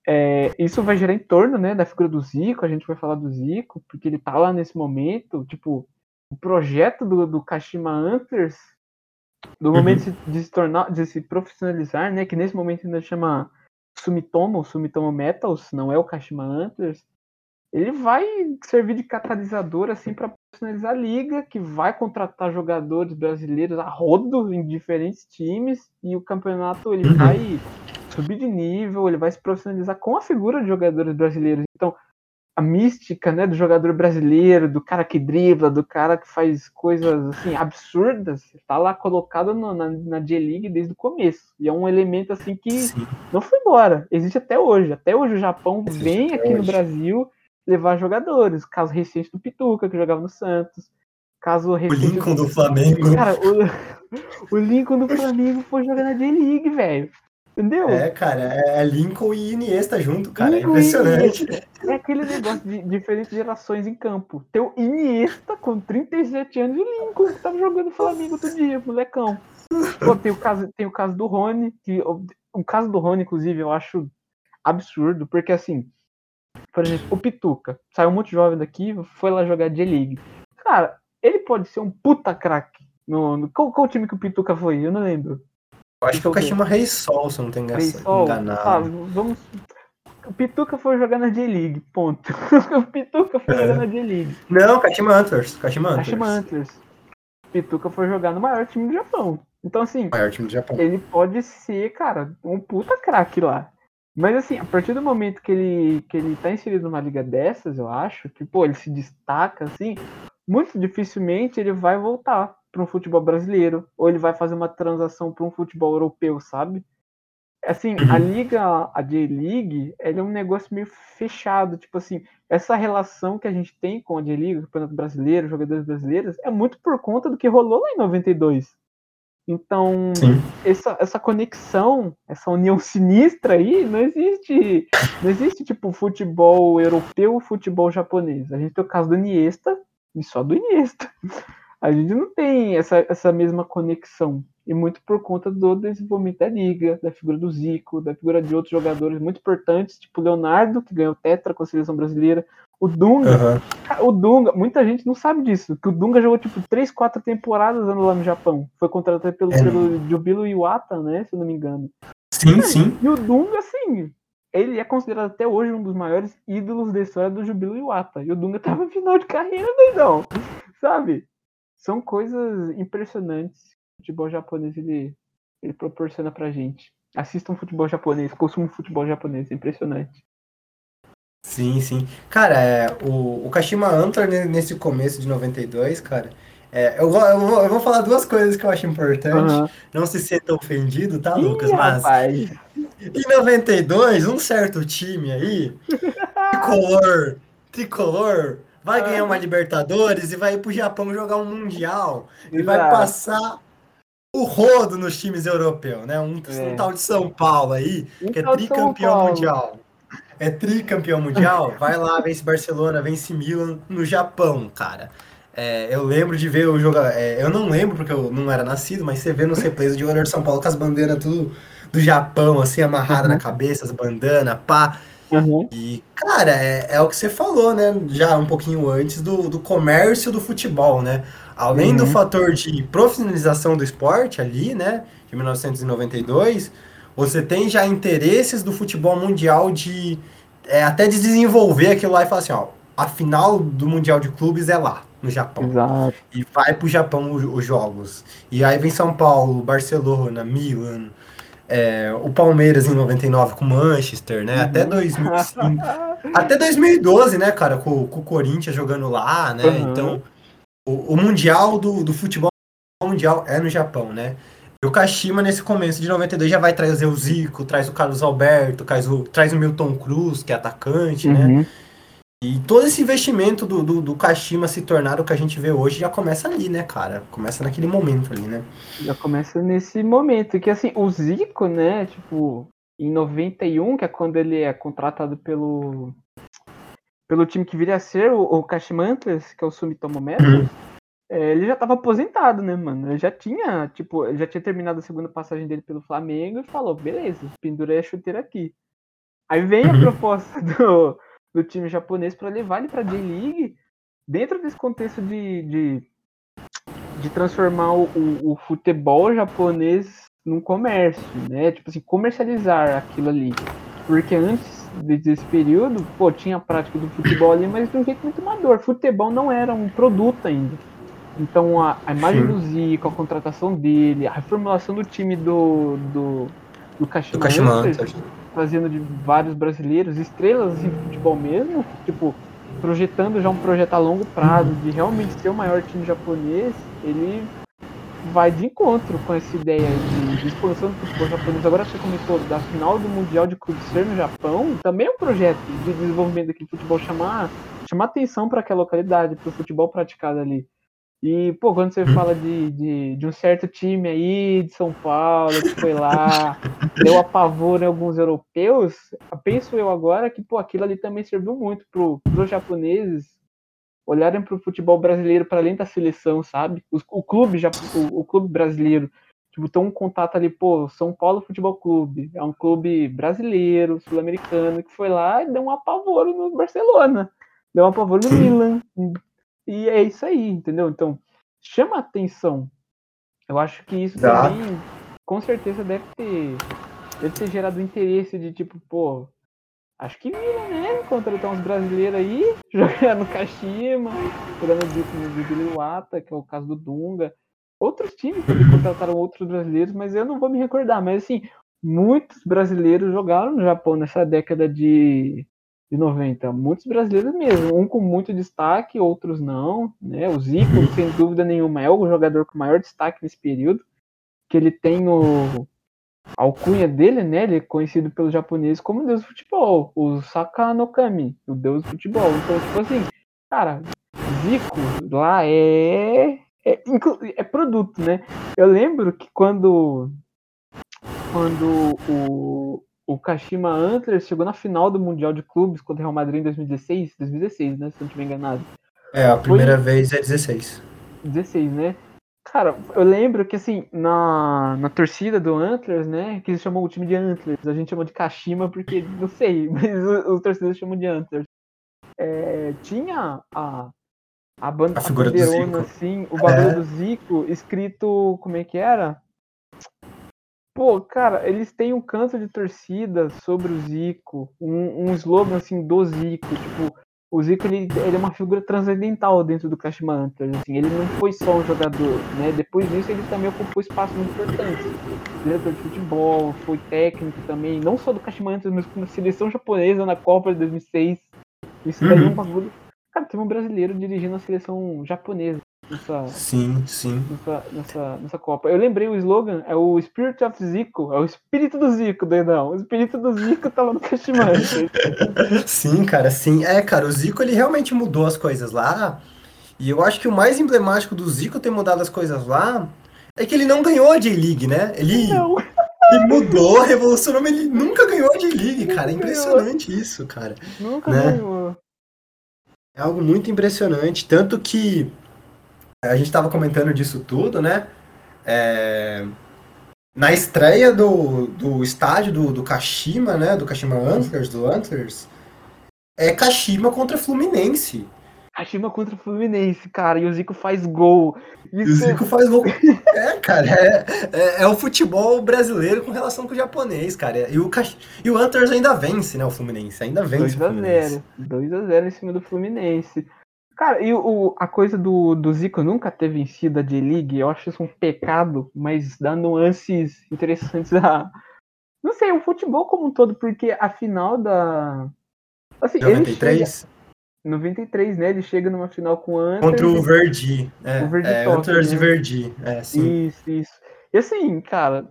é, isso vai gerar em torno, né, da figura do Zico, a gente vai falar do Zico, porque ele tá lá nesse momento, tipo, o projeto do, do Kashima Antlers, do uhum. momento de, de, se tornar, de se profissionalizar, né, que nesse momento ainda chama Sumitomo, Sumitomo Metals, não é o Kashima Antlers, ele vai servir de catalisador assim para profissionalizar a liga, que vai contratar jogadores brasileiros a rodo em diferentes times e o campeonato ele uhum. vai subir de nível, ele vai se profissionalizar com a figura de jogadores brasileiros. Então, a mística, né, do jogador brasileiro, do cara que dribla, do cara que faz coisas assim absurdas, está lá colocado no, na, na J-League desde o começo. E é um elemento assim que Sim. não foi embora, existe até hoje. Até hoje o Japão existe vem aqui hoje. no Brasil levar jogadores. Caso recente do Pituca, que jogava no Santos. Caso recente. O Lincoln do Flamengo. Cara, o, o Lincoln do Flamengo foi jogar na J-League, velho. Entendeu? É, cara, é Lincoln e Iniesta junto, cara. É Lincoln é impressionante. É aquele negócio de diferentes gerações em campo. Teu Iniesta com 37 anos e Lincoln que tava jogando Flamengo outro dia, molecão. Pô, tem o caso, tem o caso do Rony, que o caso do Rony, inclusive, eu acho absurdo, porque assim, por exemplo, o Pituca saiu muito jovem daqui, foi lá jogar J-League. Cara, ele pode ser um puta craque. No, no, qual, qual time que o Pituca foi? Eu não lembro. Eu acho que o Kashima Rei Sol, se não tenho enganado. Ah, vamos. O Pituca foi jogar na J-League, ponto. o Pituca foi é. jogar na J-League. Não, Kashima Antlers. Kashima Antlers. Kashima Antlers. Pituca foi jogar no maior time do Japão. Então, assim, maior time do Japão. ele pode ser, cara, um puta craque lá. Mas, assim, a partir do momento que ele, que ele tá inserido numa liga dessas, eu acho, que, pô, ele se destaca, assim, muito dificilmente ele vai voltar para um futebol brasileiro, ou ele vai fazer uma transação para um futebol europeu, sabe? Assim, a uhum. liga, a J-League, ela é um negócio meio fechado, tipo assim, essa relação que a gente tem com a J-League, o Campeonato Brasileiro, jogadores brasileiros, é muito por conta do que rolou lá em 92. Então, essa, essa conexão, essa união sinistra aí, não existe. Não existe, tipo, futebol europeu futebol japonês. A gente tem o caso do Iniesta, e só do Iniesta a gente não tem essa, essa mesma conexão. E muito por conta do desenvolvimento da liga, da figura do Zico, da figura de outros jogadores muito importantes, tipo Leonardo, que ganhou Tetra com a seleção brasileira, o Dunga. Uhum. O Dunga, muita gente não sabe disso, que o Dunga jogou tipo 3, 4 temporadas lá no Japão. Foi contratado pelo, é. pelo Jubilo Iwata, né? Se eu não me engano. Sim, sim. E o Dunga, assim, ele é considerado até hoje um dos maiores ídolos da história do Jubilo Iwata. E o Dunga tava no final de carreira, doidão. Sabe? são coisas impressionantes que o futebol japonês ele, ele proporciona pra gente. Assistam futebol japonês, consumam futebol japonês, é impressionante. Sim, sim. Cara, é, o, o Kashima Antlers nesse começo de 92, cara, é, eu, vou, eu, vou, eu vou falar duas coisas que eu acho importante. Uhum. Não se sinta ofendido, tá, Ih, Lucas? Mas rapaz. em 92, um certo time aí, tricolor, tricolor, vai ganhar uma Libertadores e vai ir pro Japão jogar um Mundial. Exato. E vai passar o rodo nos times europeus, né? Um, é. um tal de São Paulo aí, um que é tricampeão mundial. É tricampeão mundial, vai lá, vence Barcelona, vence Milan no Japão, cara. É, eu lembro de ver o jogo. É, eu não lembro porque eu não era nascido, mas você vê no replays o jogador de São Paulo com as bandeiras tudo do Japão, assim, amarrada uhum. na cabeça, as bandanas, pá. Uhum. E, cara, é, é o que você falou, né? Já um pouquinho antes do, do comércio do futebol, né? Além uhum. do fator de profissionalização do esporte ali, né? De 1992, você tem já interesses do futebol mundial de é, até de desenvolver aquilo lá e falar assim, ó, a final do Mundial de Clubes é lá, no Japão. Exato. E vai pro Japão os, os jogos. E aí vem São Paulo, Barcelona, Milan, é, o Palmeiras em 99 com Manchester, né? Uhum. Até 2005. até 2012, né, cara, com, com, o Corinthians jogando lá, né? Uhum. Então, o, o, Mundial do, do futebol mundial é no Japão, né? E o Kashima, nesse começo de 92, já vai trazer o Zico, traz o Carlos Alberto, traz o, traz o Milton Cruz, que é atacante, né? uhum. né? E todo esse investimento do, do, do Kashima se tornar o que a gente vê hoje já começa ali, né, cara? Começa naquele momento ali, né? Já começa nesse momento. Que assim, o Zico, né, tipo, em 91, que é quando ele é contratado pelo pelo time que viria a ser o, o que é o Sumitomo Metal, uhum. É, ele já estava aposentado, né, mano? Ele já tinha, tipo, ele já tinha terminado a segunda passagem dele pelo Flamengo e falou, beleza, pendurei a chuteira aqui. Aí vem uhum. a proposta do, do time japonês para levar ele para J-League dentro desse contexto de, de, de transformar o, o, futebol japonês num comércio, né? Tipo assim, comercializar aquilo ali. Porque antes desse período, pô, tinha a prática do futebol ali, mas de um jeito muito amador. Futebol não era um produto ainda. Então a, a imagem Sim. do Zico, a contratação dele, a reformulação do time do, do, do Kashima, do Kashima trazendo de vários brasileiros, estrelas assim, de futebol mesmo, tipo, projetando já um projeto a longo prazo de realmente ser o maior time japonês, ele vai de encontro com essa ideia de de expansão do futebol japonês, agora você comentou da final do Mundial de Clube ser no Japão, também é um projeto de desenvolvimento daquele futebol chamar, chamar atenção para aquela localidade, para o futebol praticado ali. E, pô, quando você fala de, de, de, um certo time aí de São Paulo que foi lá, deu apavoro em alguns europeus, penso eu agora que, pô, aquilo ali também serviu muito para os japoneses olharem para o futebol brasileiro para além da seleção, sabe? O, o clube já, o, o, clube brasileiro, tipo, tem um contato ali, pô, São Paulo Futebol Clube, é um clube brasileiro, sul-americano, que foi lá e deu um apavoro no Barcelona, deu um apavoro no Milan, e é isso aí, entendeu? Então, chama atenção. Eu acho que isso tá. também, com certeza, deve ter, deve ter gerado interesse de tipo, pô, acho que vira, né? Contratar uns brasileiros aí, jogar no Kashima, jogando no Billy Wata, que é o caso do Dunga. Outros times também contrataram outros brasileiros, mas eu não vou me recordar. Mas assim, muitos brasileiros jogaram no Japão nessa década de de 90. Muitos brasileiros mesmo, um com muito destaque, outros não. Né? O Zico, sem dúvida nenhuma, é o jogador com maior destaque nesse período. Que ele tem o a alcunha dele, né? Ele é conhecido pelos japoneses como deus do futebol, o Sakanokami, o deus do futebol. Então, tipo assim, cara, Zico lá é é, é produto, né? Eu lembro que quando quando o, o Kashima Antlers chegou na final do Mundial de Clubes contra o Real Madrid em 2016, 2016, né? Se não estiver enganado. É, a primeira Foi... vez é 16. 16, né? Cara, eu lembro que assim, na, na torcida do Antlers, né? Que eles chamam o time de Antlers, a gente chamou de Kashima porque, não sei, mas os, os torcedores chamam de Antlers. É, tinha a, a banda a figura do Zico. assim, o bagulho é. do Zico escrito, como é que era? Pô, cara, eles têm um canto de torcida sobre o Zico, um, um slogan assim do Zico, tipo, o Zico ele, ele é uma figura transcendental dentro do Kashima Antlers, assim, ele não foi só um jogador, né? Depois disso ele também ocupou espaço muito importante. Diretor de futebol, foi técnico também, não só do Kashima Antlers, mas como seleção japonesa na Copa de 2006. Isso daí uhum. é um bagulho. Cara, tem um brasileiro dirigindo a seleção japonesa nessa, sim, sim. Nessa, nessa, nessa Copa. Eu lembrei o slogan, é o Spirit of Zico, é o espírito do Zico, doidão. O espírito do Zico tava no Kashimante. sim, cara, sim. É, cara, o Zico ele realmente mudou as coisas lá. E eu acho que o mais emblemático do Zico ter mudado as coisas lá é que ele não ganhou a J-League, né? Ele, não. ele mudou, revolucionou, mas ele nunca ganhou a J-League, cara. É impressionante isso, cara. Nunca né? ganhou. É algo muito impressionante. Tanto que a gente estava comentando disso tudo, né? É, na estreia do, do estádio do, do Kashima, né? Do Kashima Antlers, do Antlers, é Kashima contra Fluminense. Kashima contra Fluminense, cara, e o Zico faz gol. Isso... o Zico faz gol. é, cara, é, é, é, o futebol brasileiro com relação com o japonês, cara. E o, Kash... e o Antlers ainda vence, né? O Fluminense, ainda vence 2x0. 2x0 em cima do Fluminense. Cara, e o, a coisa do, do Zico nunca ter vencido a J-League, eu acho isso um pecado, mas dá nuances interessantes a. Não sei, o futebol como um todo, porque a final da. Assim, 93? 93, né? Ele chega numa final com o Anters. Contra o Verdi. É, o Verdi é, Anters né? Verdi. É, sim. Isso, isso. E assim, cara,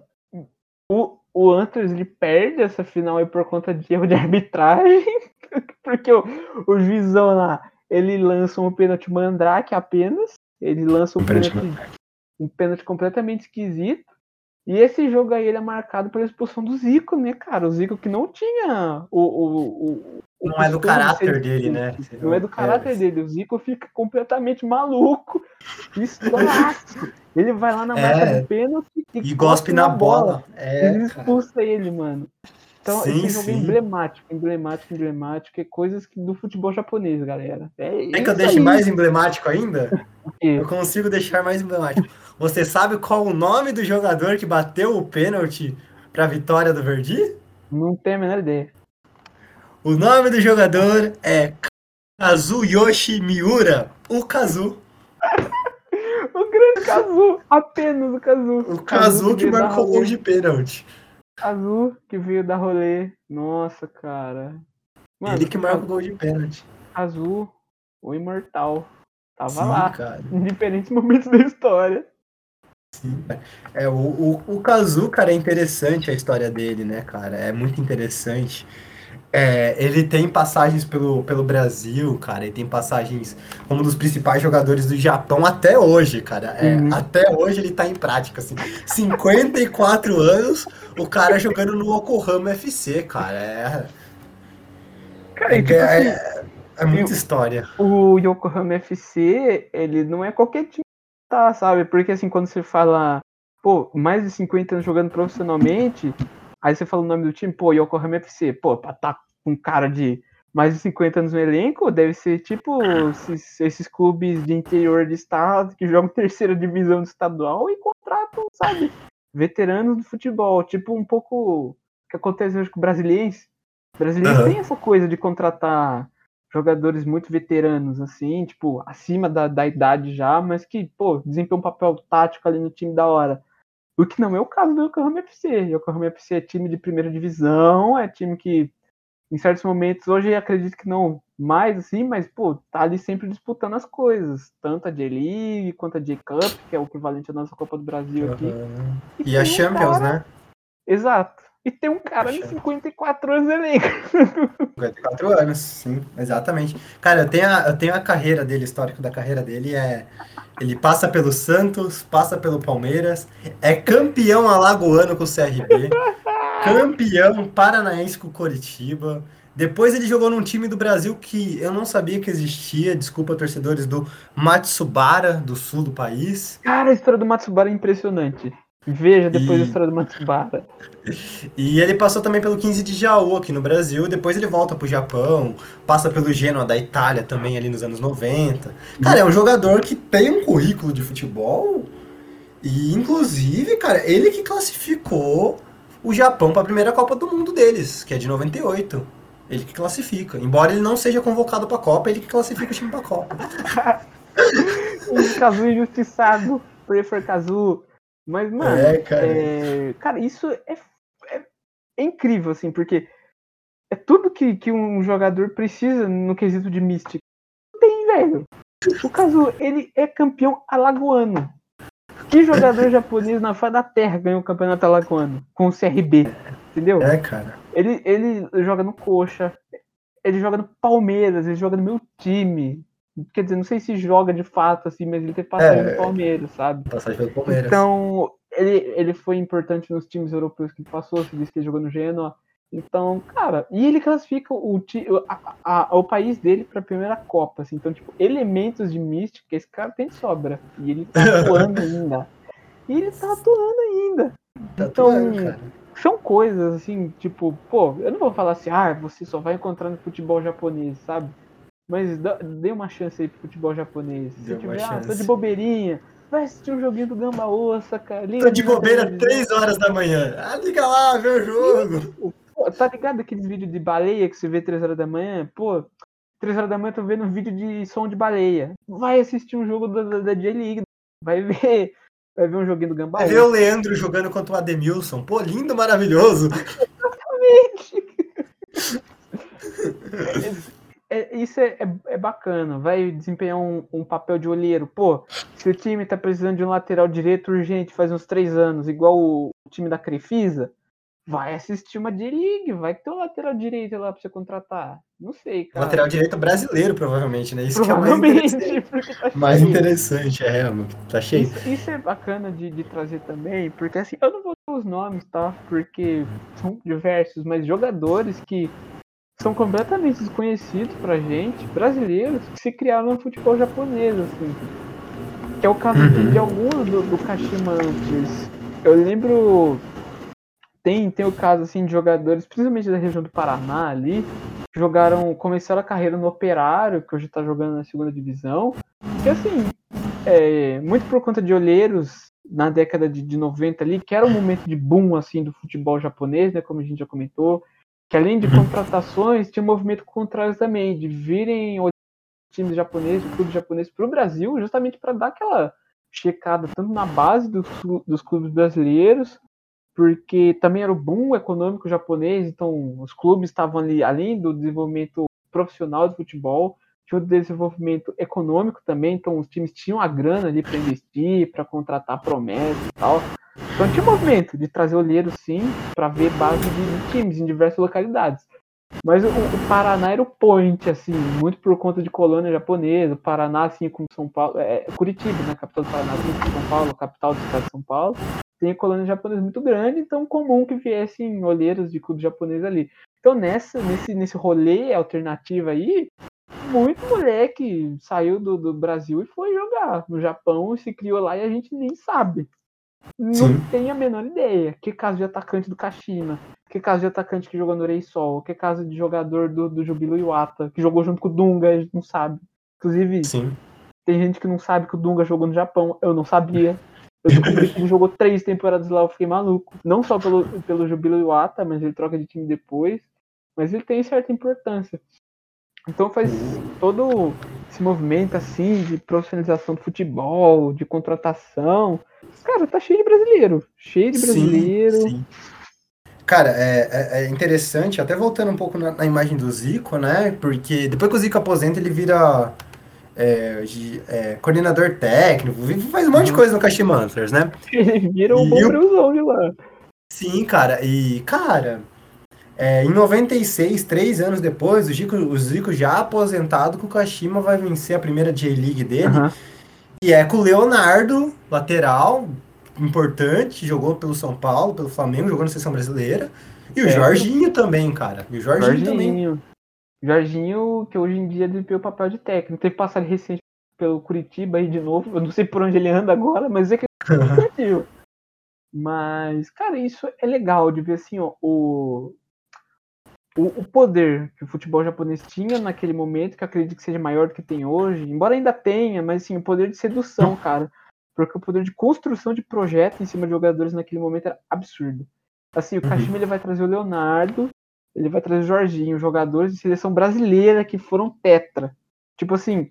o, o Anters ele perde essa final aí por conta de erro de arbitragem, porque o, o juizão lá ele lança um pênalti mandrake apenas. Ele lança um pênalti, um pênalti completamente esquisito. E esse jogo aí ele é marcado pela expulsão do Zico, né, cara? O Zico que não tinha o. o, o, o não é do caráter dele, né? Não é do caráter é. dele. O Zico fica completamente maluco. Estouraço. ele vai lá na marca é. do pênalti e, e gospe na bola. bola. É, ele expulsa cara. ele, mano. Então, sim, esse jogo é emblemático, emblemático, emblemático, é coisas do futebol japonês, galera. É, é que eu deixe mais emblemático ainda? eu consigo deixar mais emblemático. Você sabe qual o nome do jogador que bateu o pênalti para a vitória do Verdi? Não tenho a menor ideia. O nome do jogador é Kazuyoshi Miura, o Kazu. o grande Kazu, apenas o Kazu. O Kazu, que marcou o gol de pênalti. Azul que veio da rolê. Nossa, cara. Mano, Ele que marca o gol de pênalti. Azul, o imortal. Tava Sim, lá. Cara. Em diferentes momentos da história. Sim, é, o, o, o Kazu, cara, é interessante a história dele, né, cara? É muito interessante. É, ele tem passagens pelo, pelo Brasil, cara, ele tem passagens como um dos principais jogadores do Japão até hoje, cara. É, uhum. Até hoje ele tá em prática, assim. 54 anos, o cara jogando no Yokohama FC, cara. É, cara, é, tipo é, assim, é, é muita história. O Yokohama FC, ele não é qualquer time, tá, sabe? Porque assim, quando você fala, pô, mais de 50 anos jogando profissionalmente, Aí você fala o nome do time, pô, Yokohama FC. Pô, pra tá com cara de mais de 50 anos no elenco, deve ser tipo esses, esses clubes de interior de estado que jogam terceira divisão do estadual e contratam, sabe, veteranos do futebol. Tipo um pouco o que acontece hoje com o brasileiros. O brasileiro uhum. tem essa coisa de contratar jogadores muito veteranos, assim, tipo, acima da, da idade já, mas que, pô, desempenham um papel tático ali no time da hora. O que não é o caso do Yokohama FC. Yokohama FC é time de primeira divisão, é time que, em certos momentos, hoje acredito que não mais assim, mas, pô, tá ali sempre disputando as coisas. Tanto a J-League quanto a J-Cup, que é o equivalente à nossa Copa do Brasil aqui. Uhum. E, e a Champions, cara... né? Exato. E tem um cara de 54 anos elenco. 54 anos, sim, exatamente. Cara, eu tenho, a, eu tenho a carreira dele, histórico da carreira dele, é ele passa pelo Santos, passa pelo Palmeiras, é campeão alagoano com o CRB, campeão paranaense com o Coritiba. Depois ele jogou num time do Brasil que eu não sabia que existia, desculpa torcedores do Matsubara, do sul do país. Cara, a história do Matsubara é impressionante. Veja depois e... a história do Matsubara. E ele passou também pelo 15 de Jaú aqui no Brasil, depois ele volta pro Japão, passa pelo Genoa da Itália também ali nos anos 90. Cara, é um jogador que tem um currículo de futebol e inclusive, cara, ele que classificou o Japão para a primeira Copa do Mundo deles, que é de 98. Ele que classifica. Embora ele não seja convocado para a Copa, ele que classifica o time para a Copa. um Kazu injustiçado. Prefer Kazu. Mas, mano, é, cara. É, cara, isso é, é, é, incrível, assim, porque é tudo que, que um jogador precisa no quesito de mística. Tem, velho. O caso, ele é campeão alagoano. Que jogador japonês na face da terra ganhou o campeonato alagoano com o CRB? Entendeu? É, cara. Ele, ele joga no Coxa, ele joga no Palmeiras, ele joga no meu time. Quer dizer, não sei se joga de fato, assim, mas ele teve passagem é, no Palmeiras, sabe? Passagem pelo Palmeiras. Então, ele, ele foi importante nos times europeus que ele passou, se disse que ele jogou no Genoa. Então, cara, e ele classifica o, a, a, o país dele para a primeira Copa, assim. Então, tipo, elementos de mística, esse cara tem sobra. E ele tá atuando ainda. E ele tá atuando ainda. Tá então, atuando, são coisas assim, tipo, pô, eu não vou falar assim, ah, você só vai encontrar no futebol japonês, sabe? Mas dê uma chance aí pro futebol japonês. Se tiver, ah, tô de bobeirinha, vai assistir um joguinho do Gamba Ossa, cara. Liga tô de bobeira 3 horas da manhã. Ah, liga lá, vê o jogo. Tá ligado aqueles vídeos de baleia que você vê 3 horas da manhã? Pô, 3 horas da manhã eu tô vendo um vídeo de som de baleia. Vai assistir um jogo da, da, J-League. Vai ver. Vai ver um joguinho do Gamba Vai ver o Leandro jogando contra o Ademilson. Pô, lindo, maravilhoso. Exatamente. é, isso é, é, é, bacana, vai desempenhar um, um, papel de olheiro. Pô, se o time tá precisando de um lateral direito urgente faz uns três anos, igual o time da Crefisa, vai assistir uma D-League, vai ter um lateral direito lá pra você contratar. Não sei, cara. Lateral direito brasileiro, provavelmente, né? Isso que é mais interessante. Tá mais interessante, é, mano. Tá cheio. Isso, isso é bacana de, de, trazer também, porque assim, eu não vou dar os nomes, tá? Porque são diversos, mas jogadores que são completamente desconhecidos pra gente, brasileiros, que se criaram no futebol japonês, assim. Que é o caso uhum. de alguns do, do Kashima antes. Eu lembro. Tem, tem o caso assim de jogadores, principalmente da região do Paraná ali, que jogaram, começaram a carreira no Operário, que hoje está jogando na segunda divisão. Que assim, é, muito por conta de olheiros na década de, de 90 ali, que era um momento de boom assim do futebol japonês, né, como a gente já comentou que além de contratações, tinha um movimento contrário também, de virem times japoneses, clubes japoneses para o Brasil, justamente para dar aquela checada tanto na base dos clubes brasileiros, porque também era o boom econômico japonês, então os clubes estavam ali, além do desenvolvimento profissional do futebol, tinha o desenvolvimento econômico também, então os times tinham a grana ali para investir, para contratar promessas e tal. Então tinha movimento de trazer olheiros sim, para ver base de times em diversas localidades. Mas o, o, Paraná era o point, assim, muito por conta de colônia japonesa. O Paraná, assim como São Paulo, é, Curitiba, né, capital do Paraná, assim como São Paulo, capital do estado de São Paulo, tem colônia japonesa muito grande, então comum que viessem olheiros de clube japonês ali. Então nessa, nesse, nesse rolê alternativo aí, muito moleque saiu do, do Brasil e foi jogar no Japão e se criou lá e a gente nem sabe. Não Sim. tem a menor ideia. Que caso de atacante do Kashima, que caso de atacante que jogou no Reisol, que caso de jogador do, do Jubilo Iwata, que jogou junto com o Dunga, a gente não sabe. Inclusive, Sim. tem gente que não sabe que o Dunga jogou no Japão, eu não sabia. Eu descobri que ele jogou três temporadas lá, eu fiquei maluco. Não só pelo, pelo Jubilo Iwata, mas ele troca de time depois. Mas ele tem certa importância. Então faz todo esse movimento assim de profissionalização do futebol, de contratação. Cara, tá cheio de brasileiro. Cheio de brasileiro. Sim, sim. Cara, é, é, é, interessante, até voltando um pouco na, na, imagem do Zico, né? Porque depois que o Zico aposenta, ele vira é, de, é, coordenador técnico, faz um monte de uhum. coisa no Kashima Antlers, né? Ele vira um bom o... de lá. Sim, cara, e, cara, é, em 96, três anos depois, o Zico, o Zico já aposentado, que o Kashima vai vencer a primeira J-League dele. Uhum. E é com o Leonardo, lateral, importante, jogou pelo São Paulo, pelo Flamengo, jogou na seleção brasileira. E o é. Jorginho também, cara. E o Jorginho, Jorginho também. Jorginho, que hoje em dia desempenha o papel de técnico. Teve passagem recente pelo Curitiba aí de novo. Eu não sei por onde ele anda agora, mas é que ele Mas, cara, isso é legal de ver assim, ó, o, o, o, poder que o futebol japonês tinha naquele momento, que acredito que seja maior do que tem hoje, embora ainda tenha, mas assim, o poder de sedução, cara porque o poder de construção de projeto em cima de jogadores naquele momento era absurdo. Assim, o uhum. Kashima ele vai trazer o Leonardo, ele vai trazer o Jorginho, jogadores de seleção brasileira que foram tetra. Tipo assim,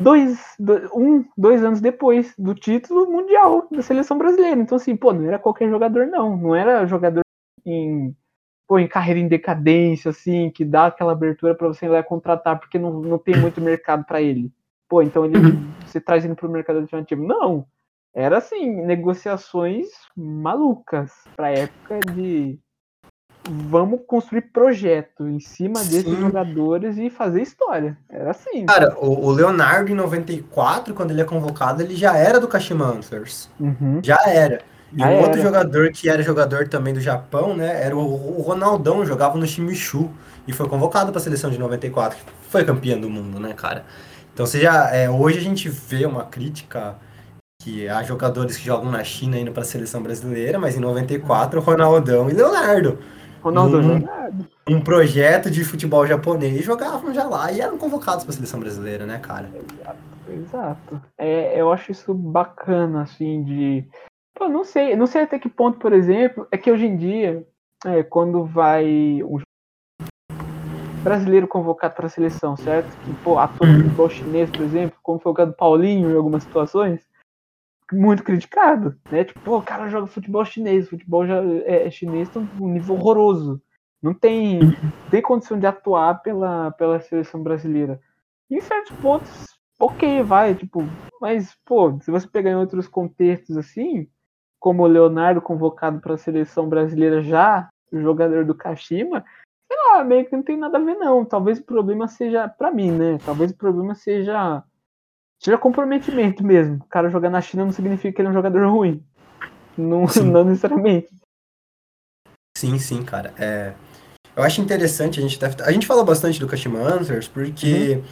dois, dois, um, dois anos depois do título mundial da seleção brasileira. Então, assim, pô, não era qualquer jogador, não. Não era jogador em, pô, em carreira em decadência, assim, que dá aquela abertura para você ir lá contratar, porque não, não tem muito mercado para ele pô, então ele, uhum. você traz ele para o mercado alternativo. Não, era assim, negociações malucas para época de vamos construir projeto em cima desses Sim. jogadores e fazer história. Era assim. Cara, o, Leonardo em 94, quando ele é convocado, ele já era do Kashima Antlers. Uhum. Já era. E um outro jogador que era jogador também do Japão, né, era o, o Ronaldão, jogava no Shimichu e foi convocado para a seleção de 94, foi campeão do mundo, né, cara? Então, seja, é, hoje a gente vê uma crítica que há jogadores que jogam na China indo para a seleção brasileira, mas em 94, Ronaldão e Leonardo. Ronaldo um, Leonardo. Um projeto de futebol japonês jogavam já lá e eram convocados para a seleção brasileira, né, cara? Exato. Exato. É, eu acho isso bacana, assim, de. Pô, não sei, não sei até que ponto, por exemplo, é que hoje em dia, é, quando vai um brasileiro convocado para a seleção, certo? Que, pô, ator de futebol chinês, por exemplo, como foi o caso do Paulinho em algumas situações, muito criticado, né? Tipo, pô, o cara joga futebol chinês, futebol já, é, é chinês tá um nível horroroso. Não tem, tem condição de atuar pela, pela seleção brasileira. em certos pontos, ok, vai, tipo, mas, pô, se você pegar em outros contextos assim, como o Leonardo convocado para a seleção brasileira já, o jogador do Kashima, sei lá, meio que não tem nada a ver, não. Talvez o problema seja, para mim, né? Talvez o problema seja. Seja comprometimento mesmo. O cara jogar na China não significa que ele é um jogador ruim. Não, não necessariamente. Sim, sim, cara. É, eu acho interessante, a gente deve, a gente fala bastante do Kashima Antlers porque uhum.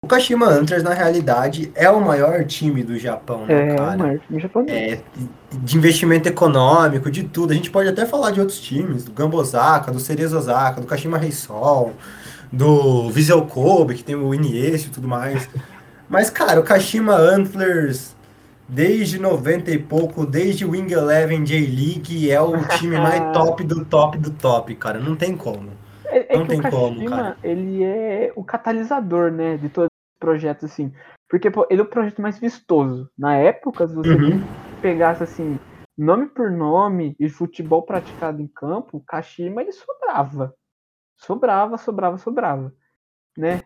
O Kashima Antlers, na realidade, é o maior time do Japão, né, é, cara? É o maior time japonês. É, de investimento econômico, de tudo. A gente pode até falar de outros times, do Gamba Osaka, do Cerezo Osaka, do Kashima Reysol, do Visual Kobe, que tem o Iniesta e tudo mais. Mas, cara, o Kashima Antlers, desde 90 e pouco, desde Wing Eleven J-League, é o time mais top do top do top, cara. Não tem como. É, é não tem Kashima, como, cara. Ele é o catalisador, né, de todos os projetos, assim. Porque, pô, ele é o projeto mais vistoso. Na época, se você uhum. pegasse, assim, nome por nome e futebol praticado em campo, o Kashima, ele sobrava. Sobrava, sobrava, sobrava. Né?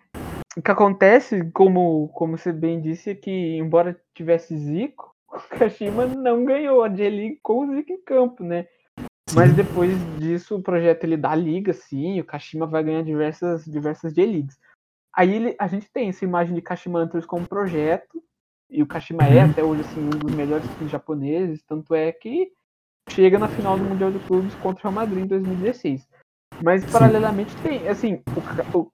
O que acontece, como, como você bem disse, é que embora tivesse Zico, o Kashima não ganhou a J-League com o Zico em campo, né? Mas depois disso, o projeto ele dá liga, sim, o Kashima vai ganhar diversas, diversas J-Leagues. Aí ele, a gente tem essa imagem de Kashima Antlers como projeto, e o Kashima é uhum. até hoje assim, um dos melhores times japoneses, tanto é que chega na final do Mundial de Clubes contra o Real Madrid em 2016. Mas paralelamente tem, assim, o, o,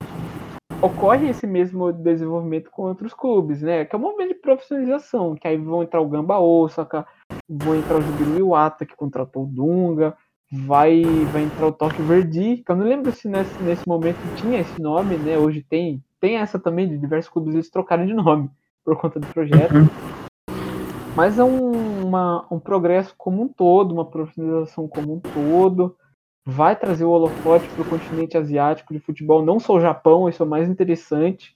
ocorre esse mesmo desenvolvimento com outros clubes, né? Que é um movimento de profissionalização, que aí vão entrar o Gamba Osaka, vão entrar o Jubilo Iwata, que contratou o Dunga, vai, vai entrar o Tokyo Verdi, que eu não lembro se nesse, nesse momento tinha esse nome, né? Hoje tem, tem essa também, de diversos clubes eles trocaram de nome por conta do projeto. Uhum. Mas é um, uma, um progresso como um todo, uma profissionalização como um todo vai trazer o holofote para o continente asiático de futebol, não só o Japão, isso é o mais interessante,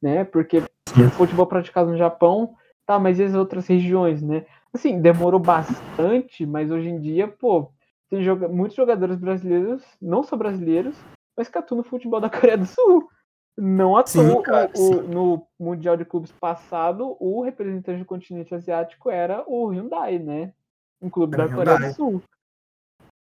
né? Porque o futebol praticado no Japão, tá, mas e as outras regiões, né? Assim, demorou bastante, mas hoje em dia, pô, tem joga muitos jogadores brasileiros, não só brasileiros, mas que atuam no futebol da Coreia do Sul. Não atuam no Mundial de Clubes passado, o representante do continente asiático era o Hyundai, né? Um clube da Coreia do Sul.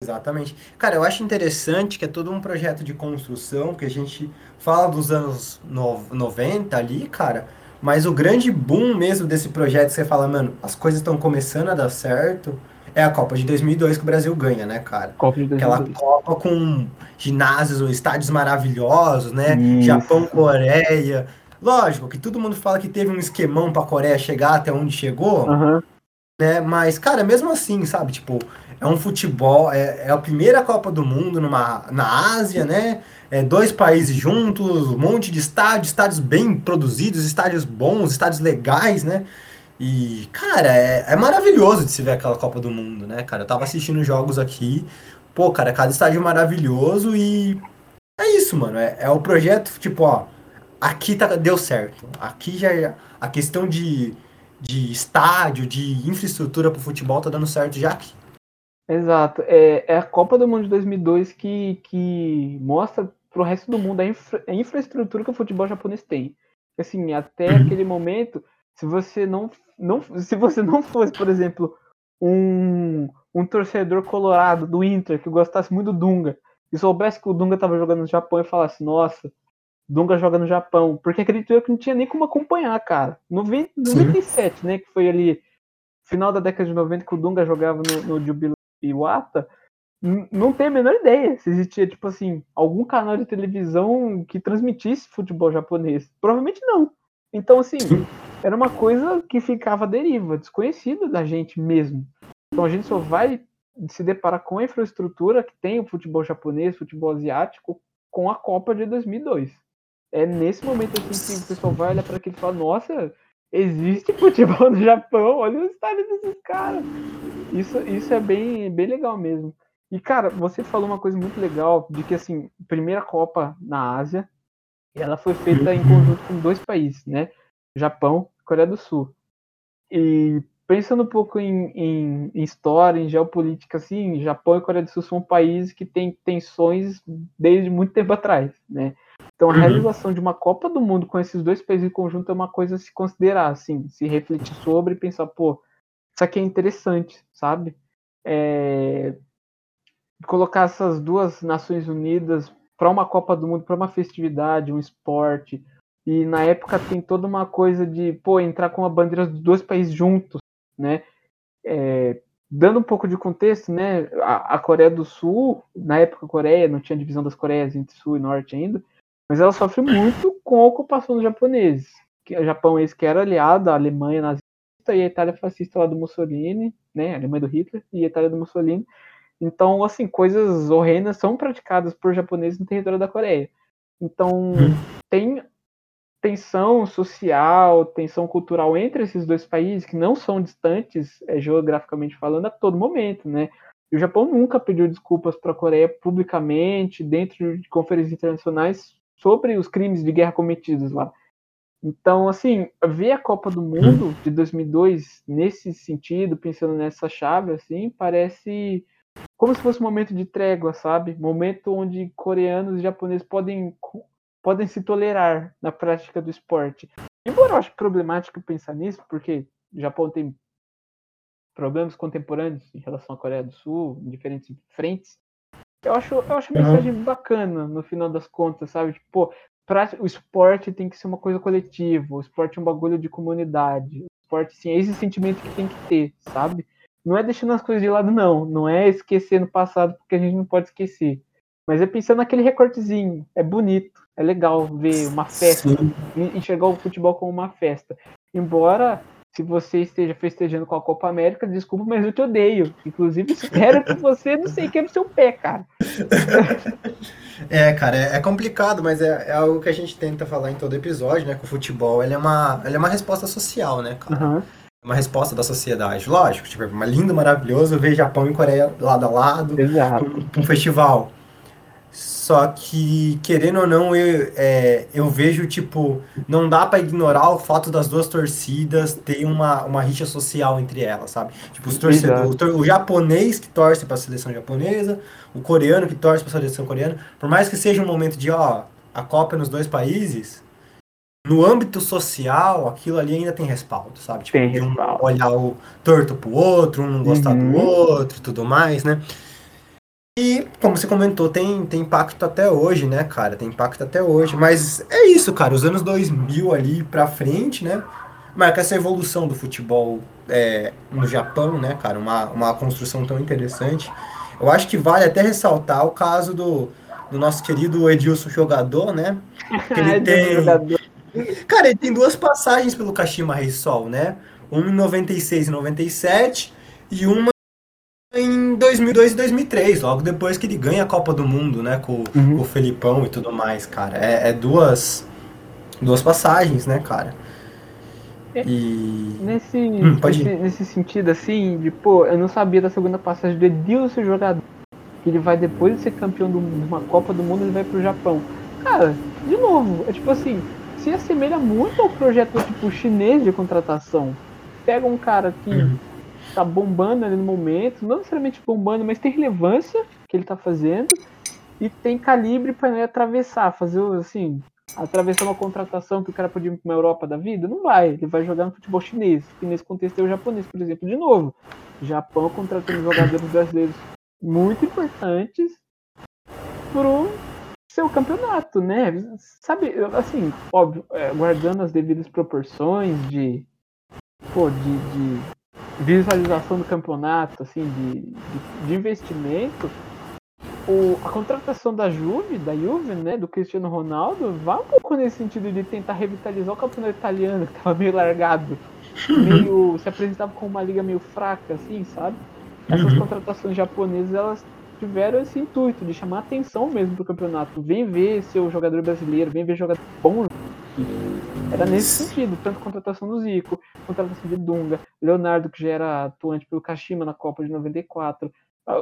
Exatamente. Cara, eu acho interessante que é todo um projeto de construção, que a gente fala dos anos no, 90 ali, cara, mas o grande boom mesmo desse projeto, você fala, mano, as coisas estão começando a dar certo, é a Copa de 2002 que o Brasil ganha, né, cara? Copa de 2002. Aquela Copa com ginásios, estádios maravilhosos, né? Isso. Japão, Coreia. Lógico que todo mundo fala que teve um esquemão pra Coreia chegar até onde chegou, uhum. né? Mas, cara, mesmo assim, sabe? Tipo, é um futebol, é, é a primeira Copa do Mundo numa, na Ásia, né? É, dois países juntos, um monte de estádios, estádios bem produzidos, estádios bons, estádios legais, né? E, cara, é, é maravilhoso de se ver aquela Copa do Mundo, né, cara? Eu tava assistindo jogos aqui, pô, cara, cada estádio maravilhoso e é isso, mano. É, é o projeto, tipo, ó, aqui tá, deu certo. Aqui já a questão de, de estádio, de infraestrutura pro futebol tá dando certo já aqui. Exato. É, é a Copa do Mundo de 2002 que, que mostra para o resto do mundo a, infra, a, infraestrutura que o futebol japonês tem. Assim, até uhum. aquele momento, se você não, não, se você não fosse, por exemplo, um, um torcedor colorado do Inter que gostasse muito do Dunga e soubesse que o Dunga estava jogando no Japão e falasse, nossa, Dunga joga no Japão, porque acredito que não tinha nem como acompanhar, cara. 90, 97, né, que foi ali final da década de 90 que o Dunga jogava no, no Jubilee Iwata, não tem a menor ideia se existia, tipo assim, algum canal de televisão que transmitisse futebol japonês. Provavelmente não. Então, assim, era uma coisa que ficava à deriva, desconhecida da gente mesmo. Então a gente só vai se deparar com a infraestrutura que tem o futebol japonês, futebol asiático, com a Copa de 2002. É nesse momento assim, que o pessoal vai olhar para aquilo e fala: Nossa, existe futebol no Japão, olha o estádio desses caras. Isso, isso é bem, bem legal mesmo. E, cara, você falou uma coisa muito legal, de que, assim, primeira Copa na Ásia, ela foi feita em conjunto com dois países, né? Japão e Coreia do Sul. E pensando um pouco em, em, em, história, em geopolítica, assim, Japão e Coreia do Sul são países que têm tensões desde muito tempo atrás, né? Então, a uhum. realização de uma Copa do Mundo com esses dois países em conjunto é uma coisa a se considerar, assim, se refletir sobre e pensar, pô, isso aqui é interessante, sabe? É... Colocar essas duas Nações Unidas para uma Copa do Mundo, para uma festividade, um esporte. E na época tem toda uma coisa de, pô, entrar com a bandeira dos dois países juntos, né? É... Dando um pouco de contexto, né? A, a Coreia do Sul, na época a Coreia, não tinha divisão das Coreias entre Sul e Norte ainda, mas ela sofre muito com a ocupação dos japoneses. O Japão esse que era aliado à Alemanha nazista e a Itália fascista lá do Mussolini, né? A Alemanha do Hitler e a Itália do Mussolini. Então, assim, coisas horrendas são praticadas por japoneses no território da Coreia. Então, hum. tem tensão social, tensão cultural entre esses dois países que não são distantes é, geograficamente falando a todo momento, né? E o Japão nunca pediu desculpas para a Coreia publicamente, dentro de conferências internacionais, sobre os crimes de guerra cometidos lá. Então, assim, ver a Copa do Mundo de 2002 nesse sentido, pensando nessa chave, assim, parece como se fosse um momento de trégua, sabe? Momento onde coreanos e japoneses podem, podem se tolerar na prática do esporte. Embora eu acho problemático pensar nisso, porque o Japão tem problemas contemporâneos em relação à Coreia do Sul, em diferentes frentes. Eu acho, eu acho a mensagem uhum. bacana no final das contas, sabe? Tipo, pra, o esporte tem que ser uma coisa coletiva, o esporte é um bagulho de comunidade. O esporte, sim, é esse sentimento que tem que ter, sabe? Não é deixando as coisas de lado, não. Não é esquecer no passado, porque a gente não pode esquecer. Mas é pensando naquele recortezinho. É bonito, é legal ver uma festa, Sim. enxergar o futebol como uma festa. Embora se você esteja festejando com a Copa América, desculpa, mas eu te odeio. Inclusive, espero que você não sei quebre seu pé, cara. É, cara, é, é complicado, mas é, é, algo que a gente tenta falar em todo episódio, né? Que o futebol ele é, uma, ele é uma resposta social, né, cara? Uhum. Uma resposta da sociedade. Lógico, tipo, é uma lindo, maravilhoso ver Japão e Coreia lado a lado. Exato. Um, um festival. Só que, querendo ou não, eu, é, eu vejo, tipo, não dá para ignorar o fato das duas torcidas ter uma, uma rixa social entre elas, sabe? Tipo, os torcedores, o, o, japonês que torce para a seleção japonesa, o coreano que torce para a seleção coreana, por mais que seja um momento de, ó, a Copa é nos dois países, no âmbito social, aquilo ali ainda tem respaldo, sabe? Tipo, tem um olhar o torto pro outro, um não gostar uhum. do outro, tudo mais, né? E, como você comentou, tem, tem impacto até hoje, né, cara? Tem impacto até hoje. Mas é isso, cara. Os anos 2000 ali pra frente, né? Marca essa evolução do futebol é, no Japão, né, cara? Uma, uma construção tão interessante. Eu acho que vale até ressaltar o caso do, do nosso querido Edilson jogador, né? Que ele tem. Cara, ele tem duas passagens pelo Kashima Reysol, né? Uma em 96 e 97 e uma 2002 e 2003, logo depois que ele ganha a Copa do Mundo, né, com, uhum. com o Felipão e tudo mais, cara. É, é, duas, duas passagens, né, cara. É, e... Nesse, hum, nesse, nesse, sentido, assim, de, pô, eu não sabia da segunda passagem do Edilson jogador, que ele vai depois de ser campeão de uma Copa do Mundo, ele vai pro Japão. Cara, de novo, é tipo assim, se assemelha muito ao projeto tipo chinês de contratação. Pega um cara que uhum tá bombando ali no momento, não necessariamente bombando, mas tem relevância que ele tá fazendo e tem calibre para ele atravessar, fazer assim, atravessar uma contratação que o cara podia ir para uma Europa da vida, não vai, ele vai jogar no futebol chinês, que nesse contexto é o japonês, por exemplo, de novo. Japão contratando jogadores brasileiros muito importantes pro seu campeonato, né? Sabe, assim, óbvio, é, guardando as devidas proporções de, pô, de, de visualização do campeonato, assim, de, de, de investimento, o, a contratação da Juve, da Juve, né, do Cristiano Ronaldo, vai um pouco nesse sentido de tentar revitalizar o campeonato italiano, que estava meio largado, meio se apresentava como uma liga meio fraca, assim, sabe? Essas uhum. contratações japonesas, elas tiveram esse intuito de chamar atenção mesmo pro campeonato. Vem ver seu jogador brasileiro, vem ver jogador bom era nesse sentido, tanto contratação do Zico, contratação de Dunga, Leonardo, que já era atuante pelo Kashima na Copa de 94,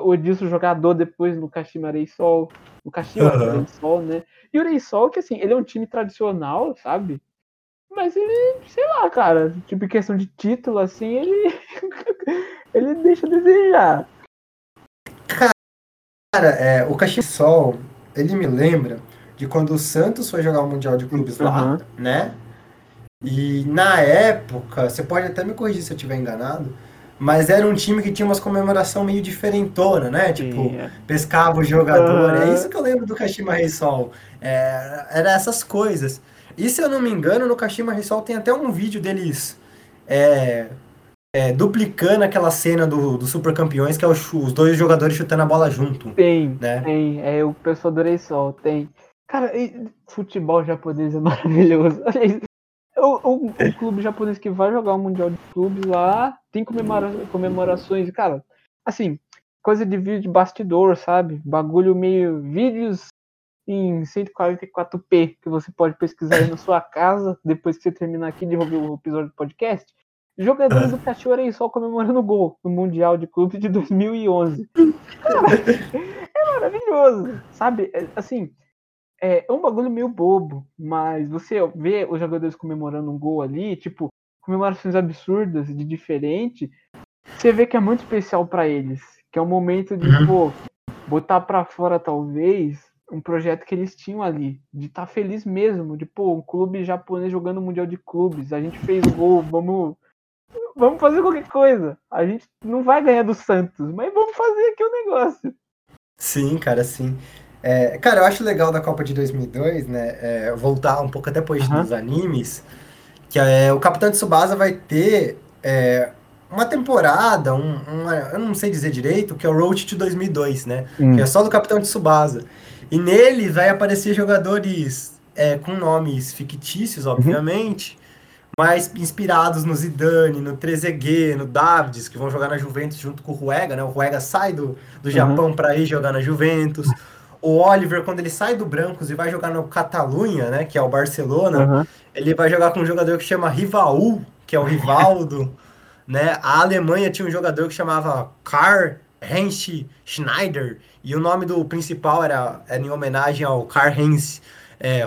o Edilson jogador depois no Kashima Reysol, no Kashima uhum. Reysol, né? E o Reysol, que assim, ele é um time tradicional, sabe? Mas ele, sei lá, cara, tipo, em questão de título, assim, ele. ele deixa a desejar. Cara, é, o Kashima Sol, ele me lembra de quando o Santos foi jogar o Mundial de Clubes uhum. lá, né? E na época, você pode até me corrigir se eu estiver enganado, mas era um time que tinha umas comemoração meio diferentona, né? Tipo, é. pescava o jogador. Uhum. É isso que eu lembro do Kashima Reysol. É, era essas coisas. E se eu não me engano, no Kashima Reysol tem até um vídeo deles é, é, duplicando aquela cena do, do Super Campeões, que é os, os dois jogadores chutando a bola junto. Tem, né? tem. É o pessoal do Reysol, tem. Cara, futebol japonês é maravilhoso. O, o, o, clube japonês que vai jogar o Mundial de Clubes lá tem comemora, comemorações. Cara, assim, coisa de vídeo de bastidor, sabe? Bagulho meio. Vídeos em 144p que você pode pesquisar aí na sua casa depois que você terminar aqui de ouvir o episódio do podcast. Jogadores do Cachorro aí só comemorando o gol no Mundial de Clubes de 2011. Cara, é maravilhoso, sabe? É, assim, é, é um bagulho meio bobo, mas você vê os jogadores comemorando um gol ali, tipo, comemorações absurdas de diferente, você vê que é muito especial para eles, que é um momento de, uhum. pô, botar para fora talvez um projeto que eles tinham ali, de estar tá feliz mesmo, de pô, um clube japonês jogando o Mundial de Clubes, a gente fez gol, vamos vamos fazer qualquer coisa. A gente não vai ganhar do Santos, mas vamos fazer aqui o negócio. Sim, cara, sim. É, cara, eu acho legal da Copa de 2002, né, é, voltar um pouco até depois uhum. dos animes, que é, o Capitão de Tsubasa vai ter é, uma temporada, um, uma, eu não sei dizer direito, que é o Road to 2002, né, hum. que é só do Capitão de Tsubasa. E nele vai aparecer jogadores é, com nomes fictícios, uhum. obviamente, uhum mais inspirados no Zidane, no Trezeguet, no Davids, que vão jogar na Juventus junto com o Ruega, né? O Ruega sai do, do Japão uhum. para ir jogar na Juventus. O Oliver, quando ele sai do Brancos e vai jogar no Catalunha, né? Que é o Barcelona, uhum. ele vai jogar com um jogador que chama Rivaú, que é o Rivaldo, né? A Alemanha tinha um jogador que chamava Karl Heinz Schneider, e o nome do principal era, era em homenagem ao Karl Heinz é,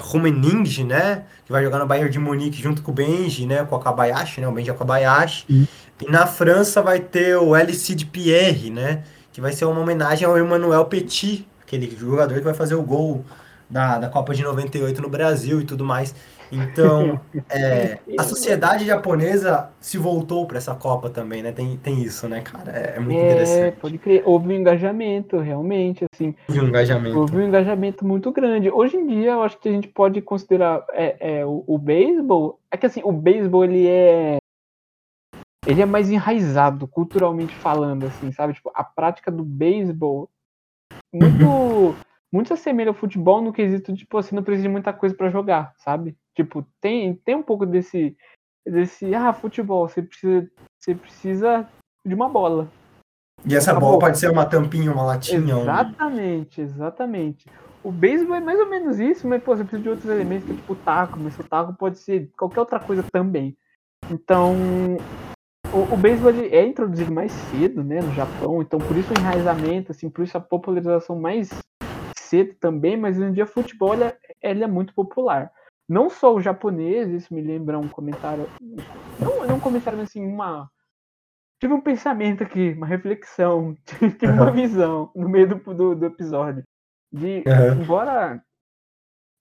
né? Que vai jogar no Bayern de Munique junto com o Benji, né? Com o Akabayashi, né? O Benji Akabayashi. Uhum. E na França vai ter o LC de Pierre, né? Que vai ser uma homenagem ao Emmanuel Petit, aquele jogador que vai fazer o gol da, da Copa de 98 no Brasil e tudo mais. Então, é, a sociedade japonesa se voltou para essa Copa também, né? Tem, tem isso, né, cara? É, é muito é, interessante. Pode crer. Houve um engajamento, realmente, assim. Houve um engajamento. Houve um engajamento muito grande. Hoje em dia, eu acho que a gente pode considerar é, é o, o beisebol. É que assim, o beisebol ele é ele é mais enraizado culturalmente falando, assim, sabe? Tipo, a prática do beisebol muito muito se assemelha ao futebol no quesito de, você não precisa de muita coisa para jogar, sabe? Tipo, tem, tem um pouco desse, desse, ah, futebol, você precisa, você precisa de uma bola. E essa bola pode ser uma tampinha, uma latinha. Exatamente, um... exatamente. O beisebol é mais ou menos isso, mas pô, você precisa de outros elementos, tipo o taco, mas o taco pode ser qualquer outra coisa também. Então, o, o beisebol é introduzido mais cedo, né, no Japão, então por isso o enraizamento, assim, por isso a popularização mais também, mas hoje em dia futebol ele é, ele é muito popular não só o japonês, isso me lembra um comentário, não, não um comentário, mas assim, uma, tive um pensamento aqui, uma reflexão, tive uhum. uma visão no meio do, do, do episódio, de, uhum. embora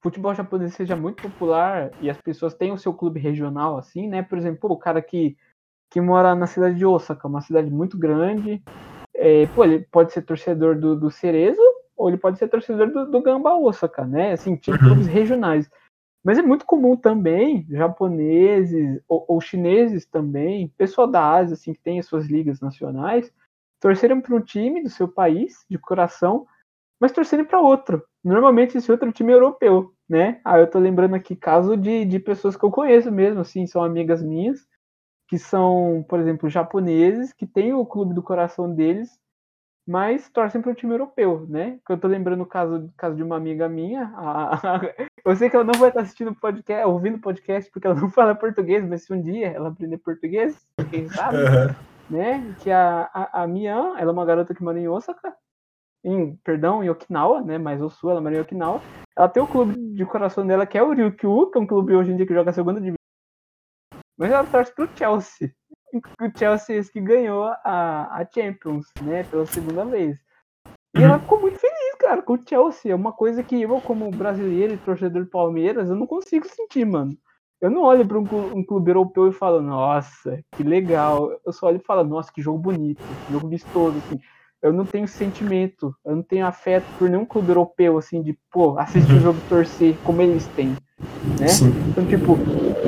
futebol japonês seja muito popular e as pessoas tenham o seu clube regional, assim, né, por exemplo, o cara que, que mora na cidade de Osaka, uma cidade muito grande, é, pô, ele pode ser torcedor do, do Cerezo, ou ele pode ser torcedor do, do Gamba Osaka, né, assim, tinha uhum. regionais. Mas é muito comum também japoneses ou, ou, chineses também, pessoal da Ásia assim que tem as suas ligas nacionais, torcerem para um time do seu país de coração, mas torcerem para outro. Normalmente esse outro time é europeu, né? Ah, eu tô lembrando aqui caso de, de pessoas que eu conheço mesmo, assim, são amigas minhas que são, por exemplo, japoneses que têm o clube do coração deles mas torcem para o time europeu, né? Que eu tô lembrando o caso, caso de uma amiga minha. A, a, eu sei que ela não vai estar assistindo podcast, ouvindo podcast, porque ela não fala português, mas se um dia ela aprender português, quem sabe, uhum. né? Que a, a, a Mian, ela é uma garota que mora em Osaka, em, perdão, em Okinawa, né? Mas o sul, ela mora em Okinawa. Ela tem o clube de coração dela, que é o Ryukyu, que é um clube hoje em dia que joga a segunda divisão. Mas ela torce pro Chelsea o Chelsea que ganhou a, a Champions, né, pela segunda vez. E ela uhum. ficou muito feliz, cara, com o Chelsea. É uma coisa que eu, como brasileiro e torcedor do Palmeiras, eu não consigo sentir, mano. Eu não olho para um, um, clube europeu e falo, nossa, que legal. Eu só olho e falo, nossa, que jogo bonito, que jogo vistoso, assim. Eu não tenho sentimento, eu não tenho afeto por nenhum clube europeu, assim, de, pô, assistir o uhum. jogo torcer como eles têm né? Sim. Então, tipo,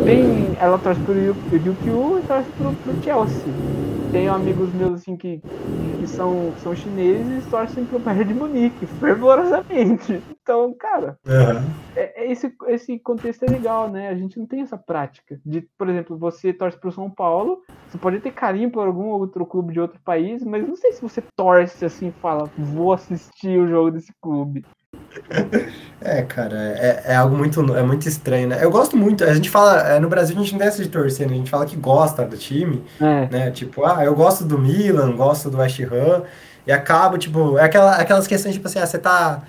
tem, ela torce pro Ryukyu e torce pro, pro Chelsea. Tenho amigos meus, assim, que, que são, são chineses e torcem pro Bayern de Munique, fervorosamente. Então, cara, uhum. é, é, esse, esse contexto é legal, né? A gente não tem essa prática de, por exemplo, você torce pro São Paulo, você pode ter carinho por algum outro clube de outro país, mas não sei se você torce assim e fala, vou assistir o jogo desse clube. É, cara, é, é algo muito, é muito estranho, né? Eu gosto muito, a gente fala, é, no Brasil a gente não desce de torcer, né? A gente fala que gosta do time, é. né? Tipo, ah, eu gosto do Milan, gosto do West Ham, e acabo, tipo, é aquela, aquelas questões, tipo assim, ah, você tá,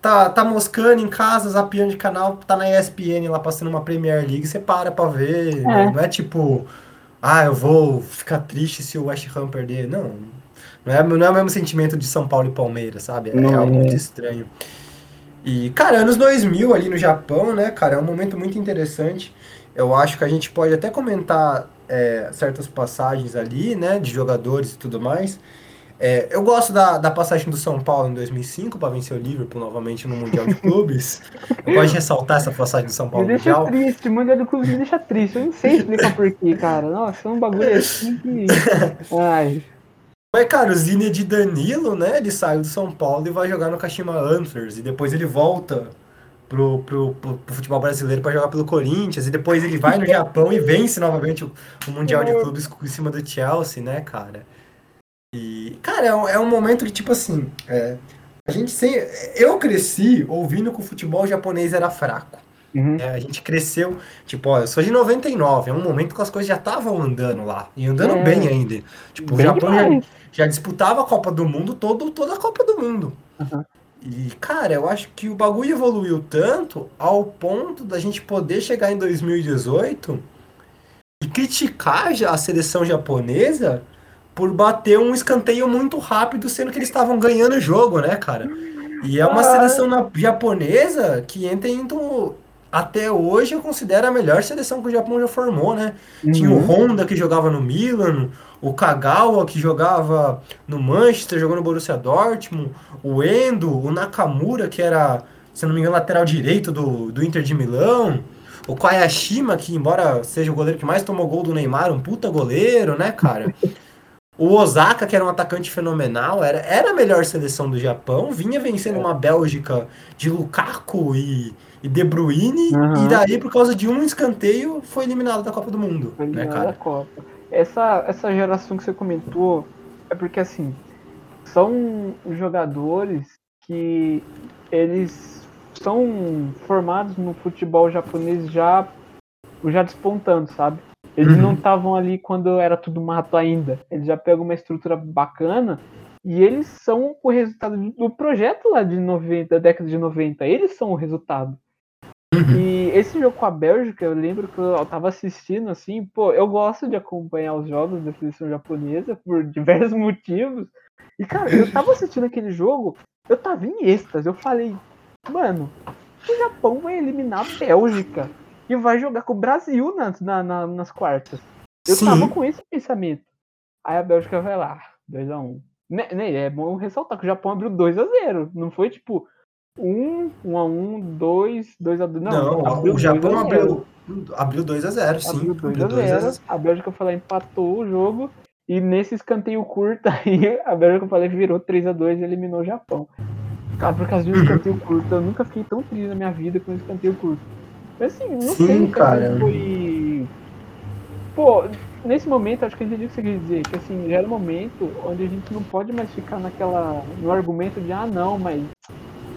tá, tá moscando em casa, zapiando de canal, tá na ESPN lá passando uma Premier League, você para pra ver, é. não é tipo, ah, eu vou ficar triste se o West Ham perder, não. Não é, não é o mesmo sentimento de São Paulo e Palmeiras, sabe? É, é algo muito estranho. E, cara, anos 2000 ali no Japão, né, cara, é um momento muito interessante. Eu acho que a gente pode até comentar é, certas passagens ali, né, de jogadores e tudo mais. É, eu gosto da, da passagem do São Paulo em 2005 para vencer o Liverpool novamente no Mundial de Clubes. eu gosto de ressaltar essa passagem do São Paulo me deixa Mundial. triste, o Mundial de Clubes me deixa triste. Eu não sei explicar porquê, cara. Nossa, é um bagulho assim que. Ai. Mas, cara, o Zine de Danilo, né? Ele saiu do São Paulo e vai jogar no Kashima Antlers. E depois ele volta pro, pro, pro, pro futebol brasileiro para jogar pelo Corinthians. E depois ele vai no Japão e vence novamente o, o Mundial de Clubes em cima do Chelsea, né, cara? E, cara, é um, é um momento que, tipo assim, é, a gente sem, eu cresci ouvindo que o futebol japonês era fraco. Uhum. É, a gente cresceu, tipo, ó, eu sou de 99, é um momento que as coisas já estavam andando lá, e andando é. bem ainda. Tipo, bem o Japão já, disputava a Copa do Mundo todo, toda a Copa do Mundo. Uhum. E, cara, eu acho que o bagulho evoluiu tanto ao ponto da gente poder chegar em 2018 e criticar a seleção japonesa por bater um escanteio muito rápido, sendo que eles estavam ganhando o jogo, né, cara? E é uma seleção na, japonesa que entra em até hoje eu considero a melhor seleção que o Japão já formou, né? Uhum. Tinha o Honda que jogava no Milan, o Kagawa que jogava no Manchester, jogou no Borussia Dortmund, o Endo, o Nakamura que era, se não me engano, lateral direito do, do Inter de Milão, o Kayashima que embora seja o goleiro que mais tomou gol do Neymar, um puta goleiro, né, cara? O Osaka, que era um atacante fenomenal, era, era a melhor seleção do Japão, vinha vencendo uma Bélgica de Lukaku e, e De Bruyne, uhum. e daí, por causa de um escanteio, foi eliminado da Copa do Mundo. Foi né, cara? da Copa. Essa, essa geração que você comentou é porque, assim, são jogadores que eles são formados no futebol japonês já, já despontando, sabe? Eles uhum. não estavam ali quando era tudo mato ainda. Eles já pegam uma estrutura bacana e eles são o resultado do projeto lá de 90, da década de 90. Eles são o resultado. E esse jogo com a Bélgica, eu lembro que eu tava assistindo assim, pô, eu gosto de acompanhar os jogos da seleção japonesa por diversos motivos. E cara, eu tava assistindo aquele jogo, eu tava em êxtase, eu falei, mano, o Japão vai eliminar a Bélgica e vai jogar com o Brasil nas, na, na, nas quartas. Eu Sim. tava com esse pensamento. Aí a Bélgica vai lá, 2x1. Né, né, é bom ressaltar que o Japão abriu 2x0. Não foi tipo 1, 1x1, 2, 2x2. Não, não o Japão abriu, abriu 2x0, sim. Abriu 2x0. A, a Bélgica foi lá, empatou o jogo. E nesse escanteio curto aí, a Bélgica eu falei, virou 3x2 e eliminou o Japão. Cara, por causa de um uhum. escanteio curto, eu nunca fiquei tão triste na minha vida com um escanteio curto. Assim, não Sim, sei, cara. Foi. Pô, nesse momento, acho que eu entendi o que você quer dizer. Que assim, já era um momento onde a gente não pode mais ficar naquela. no argumento de, ah, não, mas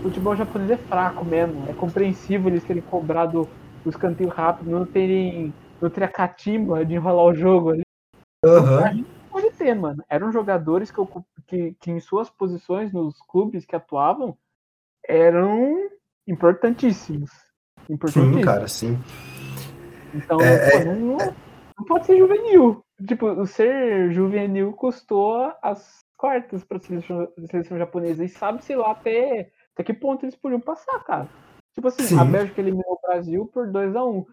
o futebol japonês é fraco mesmo. É compreensível eles terem cobrado o escanteio rápido, não terem. não ter a catimba de enrolar o jogo ali. Uhum. A gente pode ter, mano. Eram jogadores que, que, que em suas posições nos clubes que atuavam eram importantíssimos importante. Sim, cara, sim. Então, é, é, não, é... não, pode ser juvenil. Tipo, o ser juvenil custou as quartas para a seleção, seleção, japonesa. E sabe-se lá até, até que ponto eles podiam passar, cara. Tipo assim, sim. a Bélgica eliminou o Brasil por 2 a 1 um.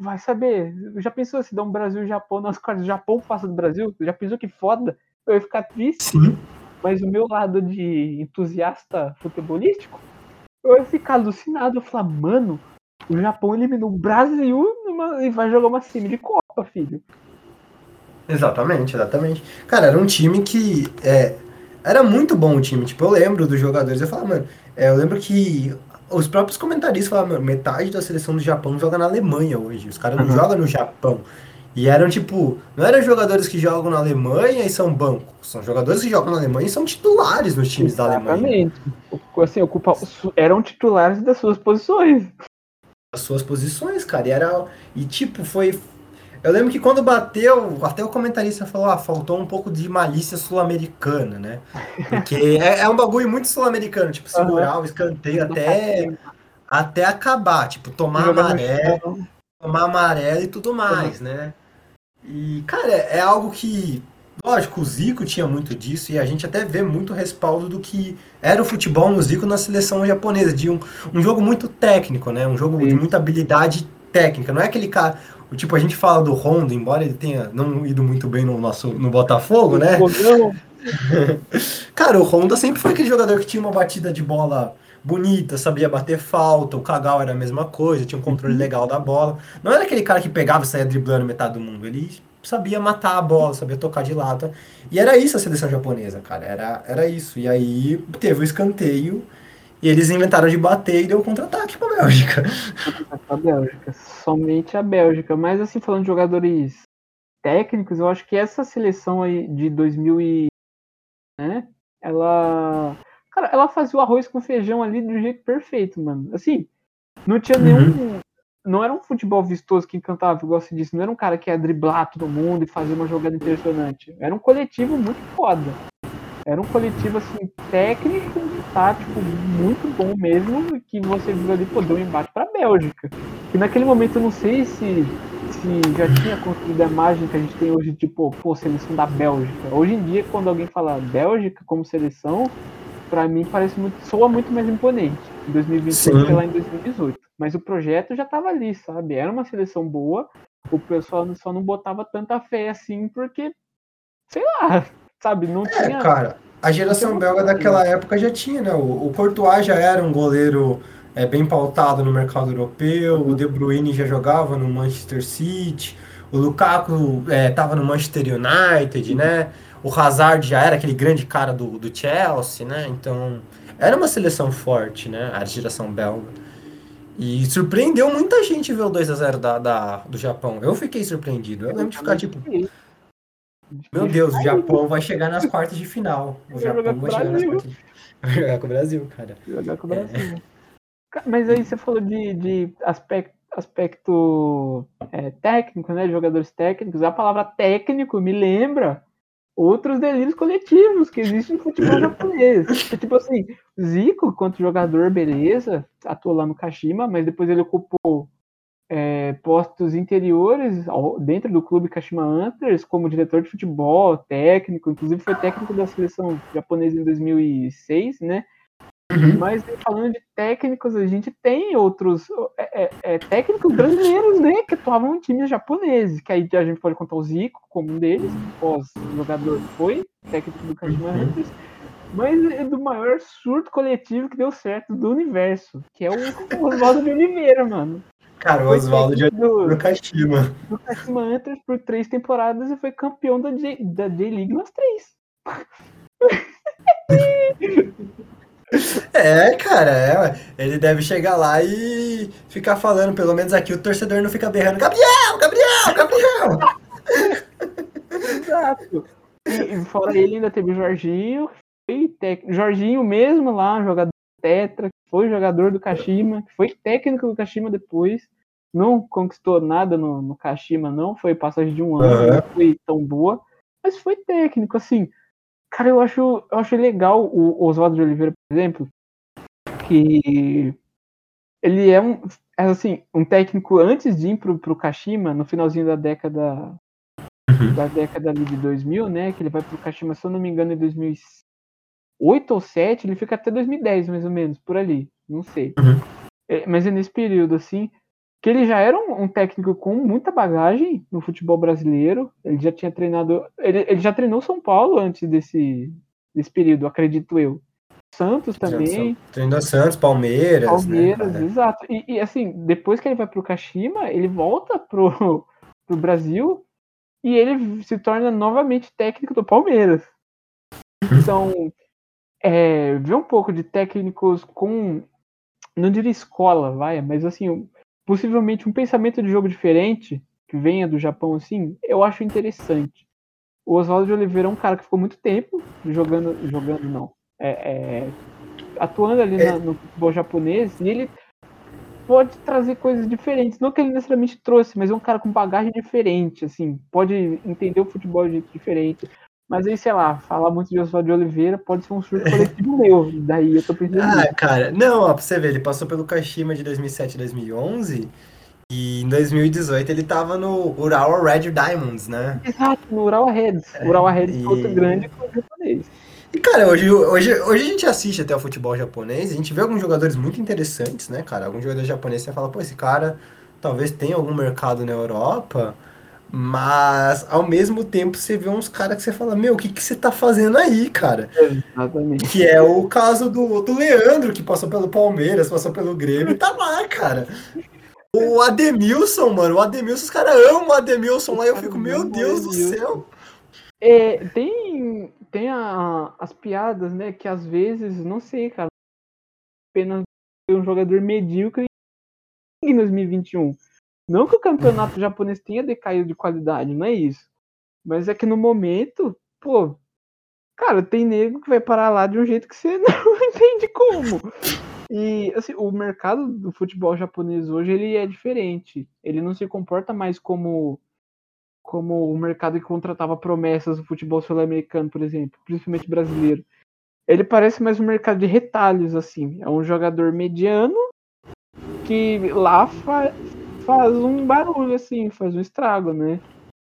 Vai saber. Já pensou se dá um Brasil e Japão nas quartas? O Japão passa do Brasil? Já pensou que foda? Eu ia ficar triste. Sim. Mas o meu lado de entusiasta futebolístico, eu ia ficar alucinado. Eu falar, mano, o Japão eliminou o Brasil numa, e vai jogar uma semi de Copa, filho. Exatamente, exatamente. Cara, era um time que. É, era muito bom o time. Tipo, eu lembro dos jogadores. Eu falava, mano, é, eu lembro que os próprios comentaristas falavam, metade da seleção do Japão joga na Alemanha hoje. Os caras não uhum. jogam no Japão. E eram tipo, não eram jogadores que jogam na Alemanha e são banco. São jogadores que jogam na Alemanha e são titulares nos times Exatamente. da Alemanha. Exatamente. Assim, ocupa, eram titulares das suas posições as suas posições, cara. E, era, e tipo, foi. Eu lembro que quando bateu, até o comentarista falou, ah, faltou um pouco de malícia sul-americana, né? Porque é, é, um bagulho muito sul-americano, tipo, segurar uhum. o escanteio até, até acabar, tipo, tomar amarelo, tomar amarelo e tudo mais, uhum. né? E, cara, é algo que Lógico, o Zico tinha muito disso e a gente até vê muito respaldo do que era o futebol no Zico na seleção japonesa, de um, um jogo muito técnico, né? Um jogo Sim. de muita habilidade técnica. Não é aquele cara. Tipo, a gente fala do Honda, embora ele tenha não ido muito bem no nosso no Botafogo, né? cara, o Honda sempre foi aquele jogador que tinha uma batida de bola bonita, sabia bater falta, o Kagawa era a mesma coisa, tinha um controle uhum. legal da bola. Não era aquele cara que pegava e saía driblando metade do mundo. Ele sabia matar a bola, sabia tocar de lata. E era isso a seleção japonesa, cara. Era, era isso. E aí teve o escanteio e eles inventaram de bater e deu contra-ataque pra Bélgica. A Bélgica, somente a Bélgica. Mas assim, falando de jogadores técnicos, eu acho que essa seleção aí de 2000 e... Né, ela... Cara, ela fazia o arroz com feijão ali do jeito perfeito, mano. Assim, não tinha nenhum... Uhum não era um futebol vistoso que encantava, igual você disse, não era um cara que ia driblar todo mundo e fazer uma jogada impressionante. Era um coletivo muito foda. Era um coletivo, assim, técnico e tático muito bom mesmo, que você viu ali, pô, deu um embate pra Bélgica. E naquele momento eu não sei se, se já tinha construído a imagem que a gente tem hoje, tipo, pô, seleção da Bélgica. Hoje em dia, quando alguém fala Bélgica como seleção, para mim parece muito, soa muito mais imponente. Em 2028 que lá em 2018. Mas o projeto já estava ali, sabe? Era uma seleção boa, o pessoal só não botava tanta fé assim, porque, sei lá, sabe? Não é, tinha. Cara, a geração belga daquela época já tinha, né? O, o Courtois já era um goleiro é, bem pautado no mercado europeu, o De Bruyne já jogava no Manchester City, o Lukaku estava é, no Manchester United, né? O Hazard já era aquele grande cara do, do Chelsea, né? Então, era uma seleção forte, né? A geração belga. E surpreendeu muita gente ver o 2x0 da, da, do Japão. Eu fiquei surpreendido. Eu lembro de ficar tipo. Meu Deus, o Japão vai chegar nas quartas de final. O Japão vai chegar nas quartas de Vai jogar com o Brasil, cara. Jogar com o Brasil. É. Mas aí você falou de, de aspecto, aspecto é, técnico, né? De jogadores técnicos. A palavra técnico me lembra outros delírios coletivos que existem no futebol japonês. tipo assim, Zico, quanto jogador, beleza, atuou lá no Kashima, mas depois ele ocupou é, postos interiores dentro do clube Kashima Antlers, como diretor de futebol, técnico, inclusive foi técnico da seleção japonesa em 2006, né? Uhum. Mas falando de técnicos, a gente tem outros é, é, é, técnicos brasileiros, né, que atuavam em times japoneses, que aí a gente pode contar o Zico como um deles, pós-jogador foi, técnico do Kashima uhum. Hunters, mas é do maior surto coletivo que deu certo do universo, que é o Oswaldo de Oliveira, mano. Cara, o Oswaldo de Oliveira do Kashima. Do Kashima por três temporadas e foi campeão da J-League nas três. É, cara, é, ele deve chegar lá e ficar falando, pelo menos aqui o torcedor não fica berrando, Gabriel, Gabriel, Gabriel! Exato. E fora ele ainda teve o Jorginho, foi tec... Jorginho mesmo lá, jogador Tetra, foi jogador do Kashima, foi técnico do Kashima depois, não conquistou nada no, no Kashima, não, foi passagem de um ano, uhum. não foi tão boa, mas foi técnico, assim, Cara, eu acho, eu acho legal o Oswaldo de Oliveira, por exemplo, que ele é um, é assim, um técnico antes de ir pro, pro Kashima, no finalzinho da década uhum. da década ali de 2000, né, que ele vai pro Kashima, se eu não me engano, em 2008 ou 2007, ele fica até 2010, mais ou menos, por ali, não sei. Uhum. É, mas é nesse período, assim, que ele já era um, um, técnico com muita bagagem no futebol brasileiro. Ele já tinha treinado. Ele, ele já treinou São Paulo antes desse, desse período, acredito eu. Santos também. Treinou Santos, Palmeiras. Né, Palmeiras, né, exato. E, e, assim, depois que ele vai pro Kashima, ele volta pro, pro Brasil e ele se torna novamente técnico do Palmeiras. Então, é, ver um pouco de técnicos com. Não diria escola, vai, mas assim, possivelmente um pensamento de jogo diferente, que venha do Japão assim, eu acho interessante. O Oswaldo de Oliveira é um cara que ficou muito tempo jogando, jogando não, é, é, atuando ali é. na, no futebol japonês, e ele pode trazer coisas diferentes. Não que ele necessariamente trouxe, mas é um cara com bagagem diferente, assim, pode entender o futebol de jeito diferente. Mas aí, sei lá, falar muito de Oswaldo de Oliveira pode ser um surto coletivo meu. Daí eu tô pensando. Ah, cara, não, ó, pra você ver, ele passou pelo Kashima de 2007 a 2011 E em 2018 ele tava no Urawa Red Diamonds, né? Exato, no Urawa Reds. É, Urawa Reds e... outro grande japonês. E, cara, hoje, hoje, hoje a gente assiste até o futebol japonês, a gente vê alguns jogadores muito interessantes, né, cara? Alguns jogadores japoneses você fala, pô, esse cara talvez tenha algum mercado na Europa, mas ao mesmo tempo você vê uns caras que você fala, meu, o que, que você tá fazendo aí, cara? Exatamente. Que é o caso do, do Leandro, que passou pelo Palmeiras, passou pelo Grêmio, e tá lá, cara. O Ademilson, mano, o Ademilson, os caras amam o Ademilson lá, eu fico, meu Deus do céu. É, tem tem a, as piadas, né, que às vezes, não sei, cara, apenas um jogador medíocre em 2021. Não que o campeonato japonês tenha decaído de qualidade, não é isso. Mas é que no momento, pô, cara, tem nego que vai parar lá de um jeito que você não entende como. E assim, o mercado do futebol japonês hoje ele é diferente. Ele não se comporta mais como como o mercado que contratava promessas do futebol sul-americano, por exemplo, principalmente brasileiro. Ele parece mais um mercado de retalhos, assim. É um jogador mediano que lá fa faz um barulho, assim, faz um estrago, né?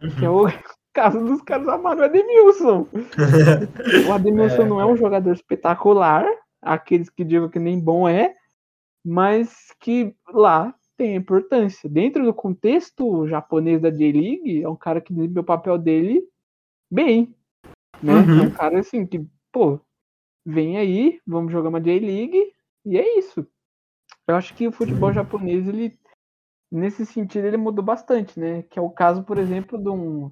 Uhum. Que é o caso dos caras amaram o Ademilson. o Ademilson é, não é um jogador espetacular, aqueles que digam que nem bom é, mas que lá tem importância. Dentro do contexto japonês da J-League, é um cara que desempenha o papel dele bem. Né? Uhum. É um cara assim que, pô, vem aí, vamos jogar uma J-League, e é isso. Eu acho que o futebol japonês, ele, nesse sentido, ele mudou bastante, né? Que é o caso, por exemplo, de um,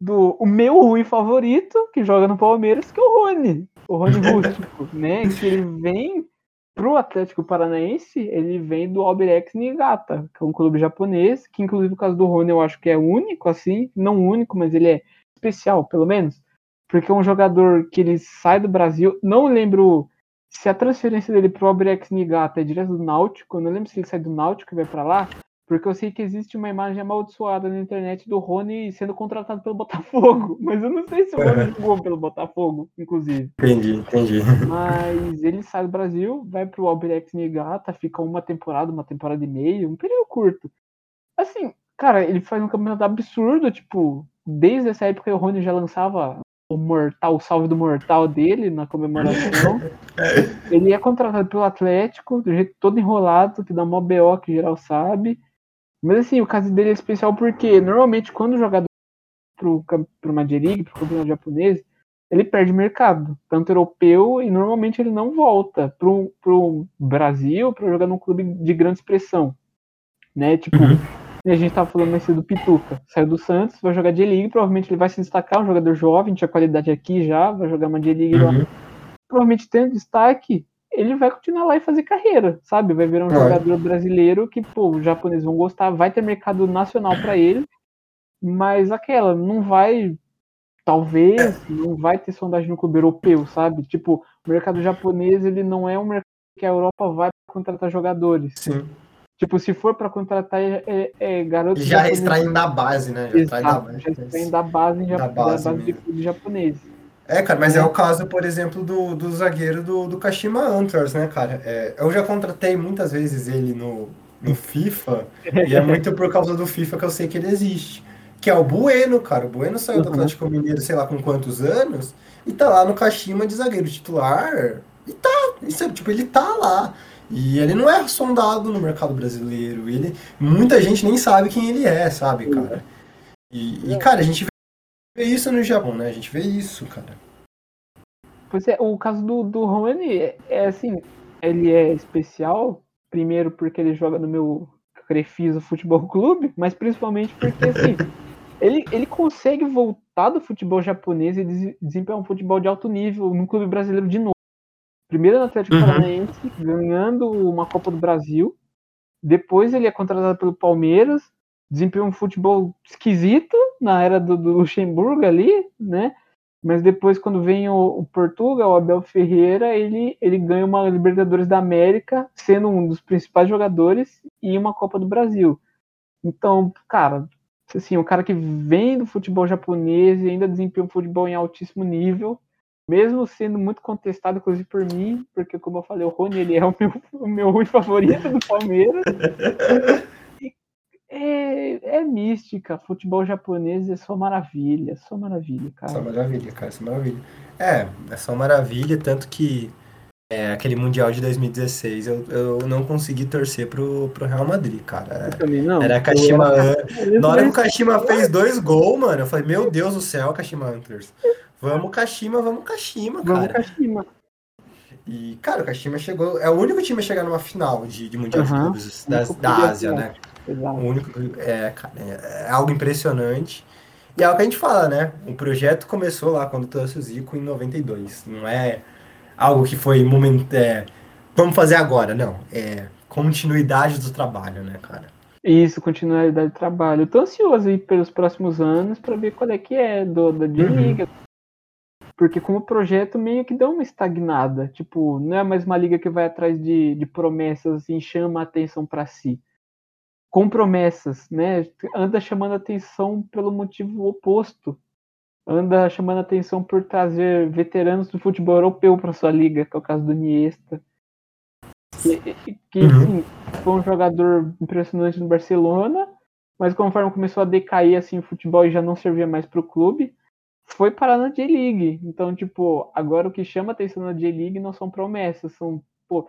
do o meu Rui favorito, que joga no Palmeiras, que é o Rony. O Rony Rústico, né? Que ele vem Pro Atlético Paranaense, ele vem do Albirex Niigata, que é um clube japonês, que inclusive o caso do Rony eu acho que é único, assim, não único, mas ele é especial, pelo menos, porque é um jogador que ele sai do Brasil, não lembro se a transferência dele pro Albirex Niigata é direto do Náutico, eu não lembro se ele sai do Náutico e vai para lá, porque eu sei que existe uma imagem amaldiçoada na internet do Rony sendo contratado pelo Botafogo. Mas eu não sei se o Rony jogou pelo Botafogo, inclusive. Entendi, entendi. Mas ele sai do Brasil, vai pro Albirex Niigata, fica uma temporada, uma temporada e meia, um período curto. Assim, cara, ele faz um campeonato absurdo, tipo, desde essa época o Rony já lançava o mortal, o salve do mortal dele na comemoração. ele é contratado pelo Atlético, do jeito todo enrolado, que dá mó BO que geral sabe. Mas assim, o caso dele é especial porque normalmente quando o jogador para uma J-League, para o campeonato japonês, ele perde mercado, tanto europeu, e normalmente ele não volta para o Brasil para jogar num clube de grande expressão. Né? Tipo, uhum. A gente estava falando nesse do Pituca, saiu do Santos, vai jogar J-League, provavelmente ele vai se destacar, um jogador jovem, tinha qualidade aqui já, vai jogar uma J-League uhum. lá. Provavelmente tendo destaque, ele vai continuar lá e fazer carreira, sabe? Vai virar um é. jogador brasileiro que, pô, os japoneses vão gostar, vai ter mercado nacional para ele, mas aquela, não vai, talvez, não vai ter sondagem no clube europeu, sabe? Tipo, o mercado japonês, ele não é um mercado que a Europa vai contratar jogadores. Sim. Tipo, se for para contratar, é, é, é garoto. Já extraem da base, né? Já extraem da base. Já extraem da base, da base, da base de clube japonês. É, cara, mas é, é o caso, por exemplo, do, do zagueiro do, do Kashima Antlers, né, cara? É, eu já contratei muitas vezes ele no, no FIFA, e é muito por causa do FIFA que eu sei que ele existe. Que é o Bueno, cara. O Bueno saiu do uhum. Atlético Mineiro, sei lá com quantos anos, e tá lá no Kashima de zagueiro titular. E tá, isso, tipo, ele tá lá. E ele não é sondado no mercado brasileiro. Ele, muita gente nem sabe quem ele é, sabe, cara? E, e cara, a gente vê isso no Japão, né? A gente vê isso, cara. Pois é, o caso do, do Rony é, é assim, ele é especial, primeiro porque ele joga no meu Crefisa Futebol Clube, mas principalmente porque assim, ele, ele consegue voltar do futebol japonês e desempenhar um futebol de alto nível no clube brasileiro de novo. Primeiro no Atlético uhum. Paranaense, ganhando uma Copa do Brasil. Depois ele é contratado pelo Palmeiras, desempenhou um futebol esquisito na era do, do Luxemburgo ali, né? Mas depois, quando vem o, o, Portugal, o Abel Ferreira, ele, ele ganha uma Libertadores da América, sendo um dos principais jogadores, e uma Copa do Brasil. Então, cara, assim, o cara que vem do futebol japonês e ainda desempenha um futebol em altíssimo nível, mesmo sendo muito contestado, inclusive por mim, porque, como eu falei, o Rony ele é o meu, o meu favorito do Palmeiras. é, é mística. Futebol japonês é só maravilha, só maravilha, cara. Só maravilha, cara, só maravilha. É, é só maravilha, tanto que é, aquele Mundial de 2016 eu, eu não consegui torcer pro, pro Real Madrid, cara. Eu também não. Era Kashima. Era... Na hora que o Kashima fez dois gols, mano, eu falei, meu Deus do céu, Kashima Antlers. Vamos, Kashima, vamos, Kashima, cara. Vamos, Kashima. E, cara, o Kashima chegou. É o único time a chegar numa final de, de Mundial uhum. de Clubes da, da Ásia, né? Exato. O único, é, cara, é, é, algo impressionante. E é o que a gente fala, né? O projeto começou lá quando trouxe o Zico em 92. Não é algo que foi momento. É, vamos fazer agora, não. É continuidade do trabalho, né, cara? Isso, continuidade do trabalho. Eu tô ansioso aí pelos próximos anos para ver qual é que é do, da D-Liga. Uhum. Porque como projeto meio que deu uma estagnada. Tipo, não é mais uma liga que vai atrás de, de promessas, assim, chama a atenção para si com promessas, né? Anda chamando atenção pelo motivo oposto. Anda chamando atenção por trazer veteranos do futebol europeu para sua liga, que é o caso do Iniesta. Que, que uhum. sim, foi um jogador impressionante no Barcelona, mas conforme começou a decair assim o futebol e já não servia mais para o clube, foi parar na J-League. Então, tipo, agora o que chama atenção na J-League não são promessas, são, pô,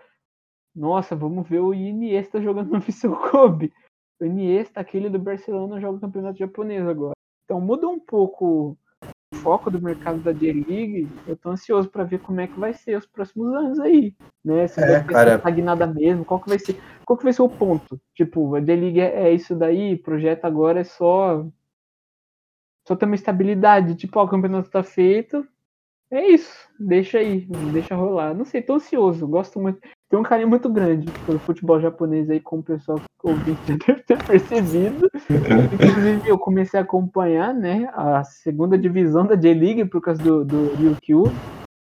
nossa, vamos ver o Iniesta jogando no Viseu Kobe o Iniesta, aquele do Barcelona, joga o campeonato japonês agora. Então muda um pouco o foco do mercado da J-League. Eu tô ansioso para ver como é que vai ser os próximos anos aí, né? Se é, vai estagnada mesmo, qual que vai ser, qual que vai ser o ponto? Tipo, a J-League é, é isso daí, o projeto agora é só só ter uma estabilidade, tipo, ó, o campeonato tá feito, é isso, deixa aí, deixa rolar. Não sei, tô ansioso, gosto muito tem um carinho muito grande pelo futebol japonês aí, como o pessoal ouvinte deve ter percebido. Inclusive, eu comecei a acompanhar né, a segunda divisão da J-League por causa do, do Ryukyu,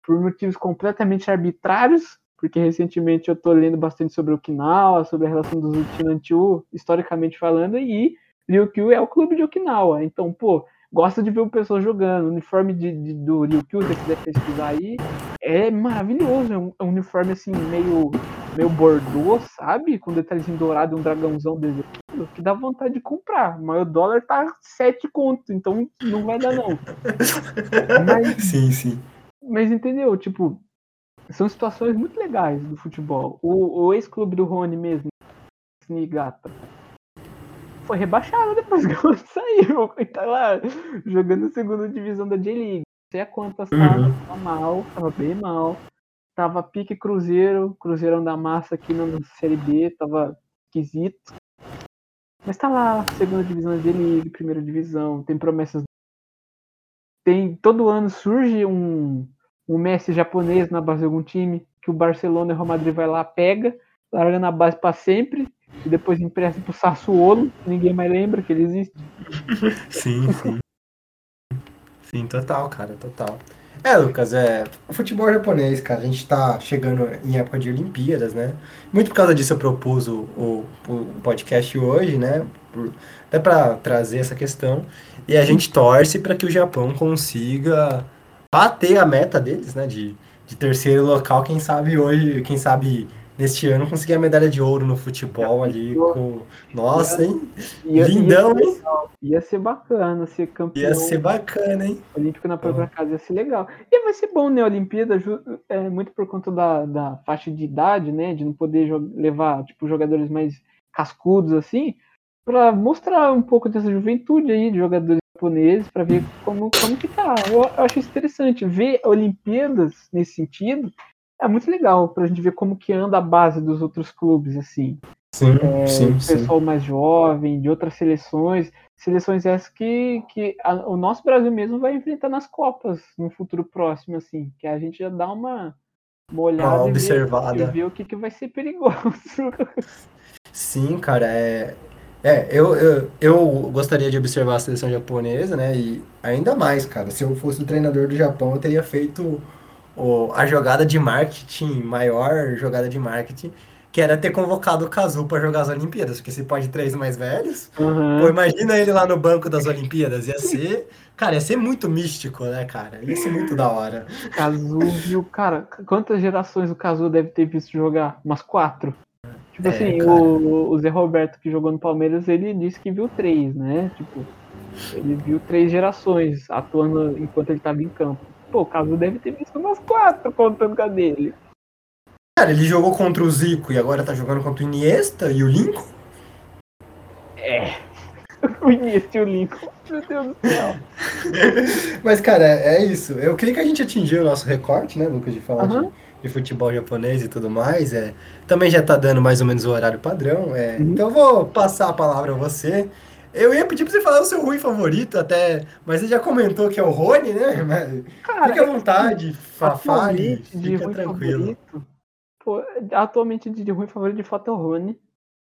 por motivos completamente arbitrários, porque recentemente eu tô lendo bastante sobre Okinawa, sobre a relação dos Uchinanchu, historicamente falando, e Ryukyu é o clube de Okinawa. Então, pô, gosta de ver o pessoal jogando. O uniforme de, de, do Ryukyu, se você quiser pesquisar aí, é maravilhoso. É um, é um, uniforme assim, meio, meio bordô, sabe? Com detalhezinho dourado e um dragãozão desenhado, que dá vontade de comprar. Mas o dólar tá 7 conto, então não vai dar, não. Mas, sim, sim. Mas entendeu? Tipo, são situações muito legais do futebol. O, o ex-clube do Rony mesmo, Snigata foi rebaixado depois que ela saiu. Tá lá jogando segunda divisão da J-League. Não sei a quantas tava, uhum. tava mal, tava bem mal. Tava pique Cruzeiro, Cruzeirão da Massa aqui na Série B, tava esquisito. Mas tá lá, segunda divisão da J-League, primeira divisão, tem promessas. Tem, todo ano surge um, um Messi japonês na base de algum time, que o Barcelona e o Real Madrid vai lá, pega, larga na base para sempre, e depois empresta pro Sassuolo, ninguém mais lembra que ele existe. Sim, sim. Sim, total, cara, total. É, Lucas, é. O futebol japonês, cara, a gente tá chegando em época de Olimpíadas, né? Muito por causa disso eu propus o, o, o podcast hoje, né? Por, até para trazer essa questão. E a gente torce para que o Japão consiga bater a meta deles, né? De, de terceiro local, quem sabe hoje, quem sabe neste ano conseguir a medalha de ouro no futebol ali com. Nossa, hein? Ia, Lindão, ia hein? Ia ser bacana ser campeão. Ia ser bacana, hein? Olímpico na própria casa ia ser legal. E vai ser bom, né? A Olimpíada, é, muito por conta da, da faixa de idade, né? De não poder levar, tipo, jogadores mais cascudos assim, para mostrar um pouco dessa juventude aí de jogadores japoneses, para ver como, como que tá. Eu, eu acho interessante ver Olimpíadas nesse sentido é muito legal pra gente ver como que anda a base dos outros clubes, assim. Sim, é, sim, pessoal sim. mais jovem, de outras seleções, seleções essas que, que a, o nosso Brasil mesmo vai enfrentar nas Copas no futuro próximo, assim, que a gente já dá uma, uma olhada uma observada. E ver, e ver o que, que vai ser perigoso. Sim, cara, é, é, eu, eu, eu gostaria de observar a seleção japonesa, né? E ainda mais, cara, se eu fosse o treinador do Japão, eu teria feito o, a jogada de marketing, maior jogada de marketing, que era ter convocado o Kazu para jogar as Olimpíadas, porque se pode três mais velhos. Uhum. Pô, imagina ele lá no banco das Olimpíadas, ia ser. Cara, ia ser muito místico, né, cara? Ia ser muito da hora. Kazu viu, cara, quantas gerações o Kazu deve ter visto jogar? Umas quatro? Tipo é, assim, o, o Zé Roberto que jogou no Palmeiras, ele disse que viu três, né? Tipo, ele viu três gerações atuando enquanto ele estava em campo. Pô, o Caso deve ter visto umas quatro contando com a dele. Cara, ele jogou contra o Zico e agora tá jogando contra o Iniesta e o Lincoln? É. o Iniesta e o Lincoln. Meu Deus do céu. Mas, cara, é isso. Eu queria que a gente atingiu o nosso recorte, né, Lucas, de falar uhum. de, de, futebol japonês e tudo mais. É, também já tá dando mais ou menos o horário padrão. É, uhum. Então eu vou passar a palavra a você. Eu ia pedir pra você falar o seu ruim favorito até, mas você já comentou que é o Rony, né? Mas, Cara, fique à vontade, fale, fique tranquilo. Favorito, Pô, atualmente de ruim favorito de fato é o Rony.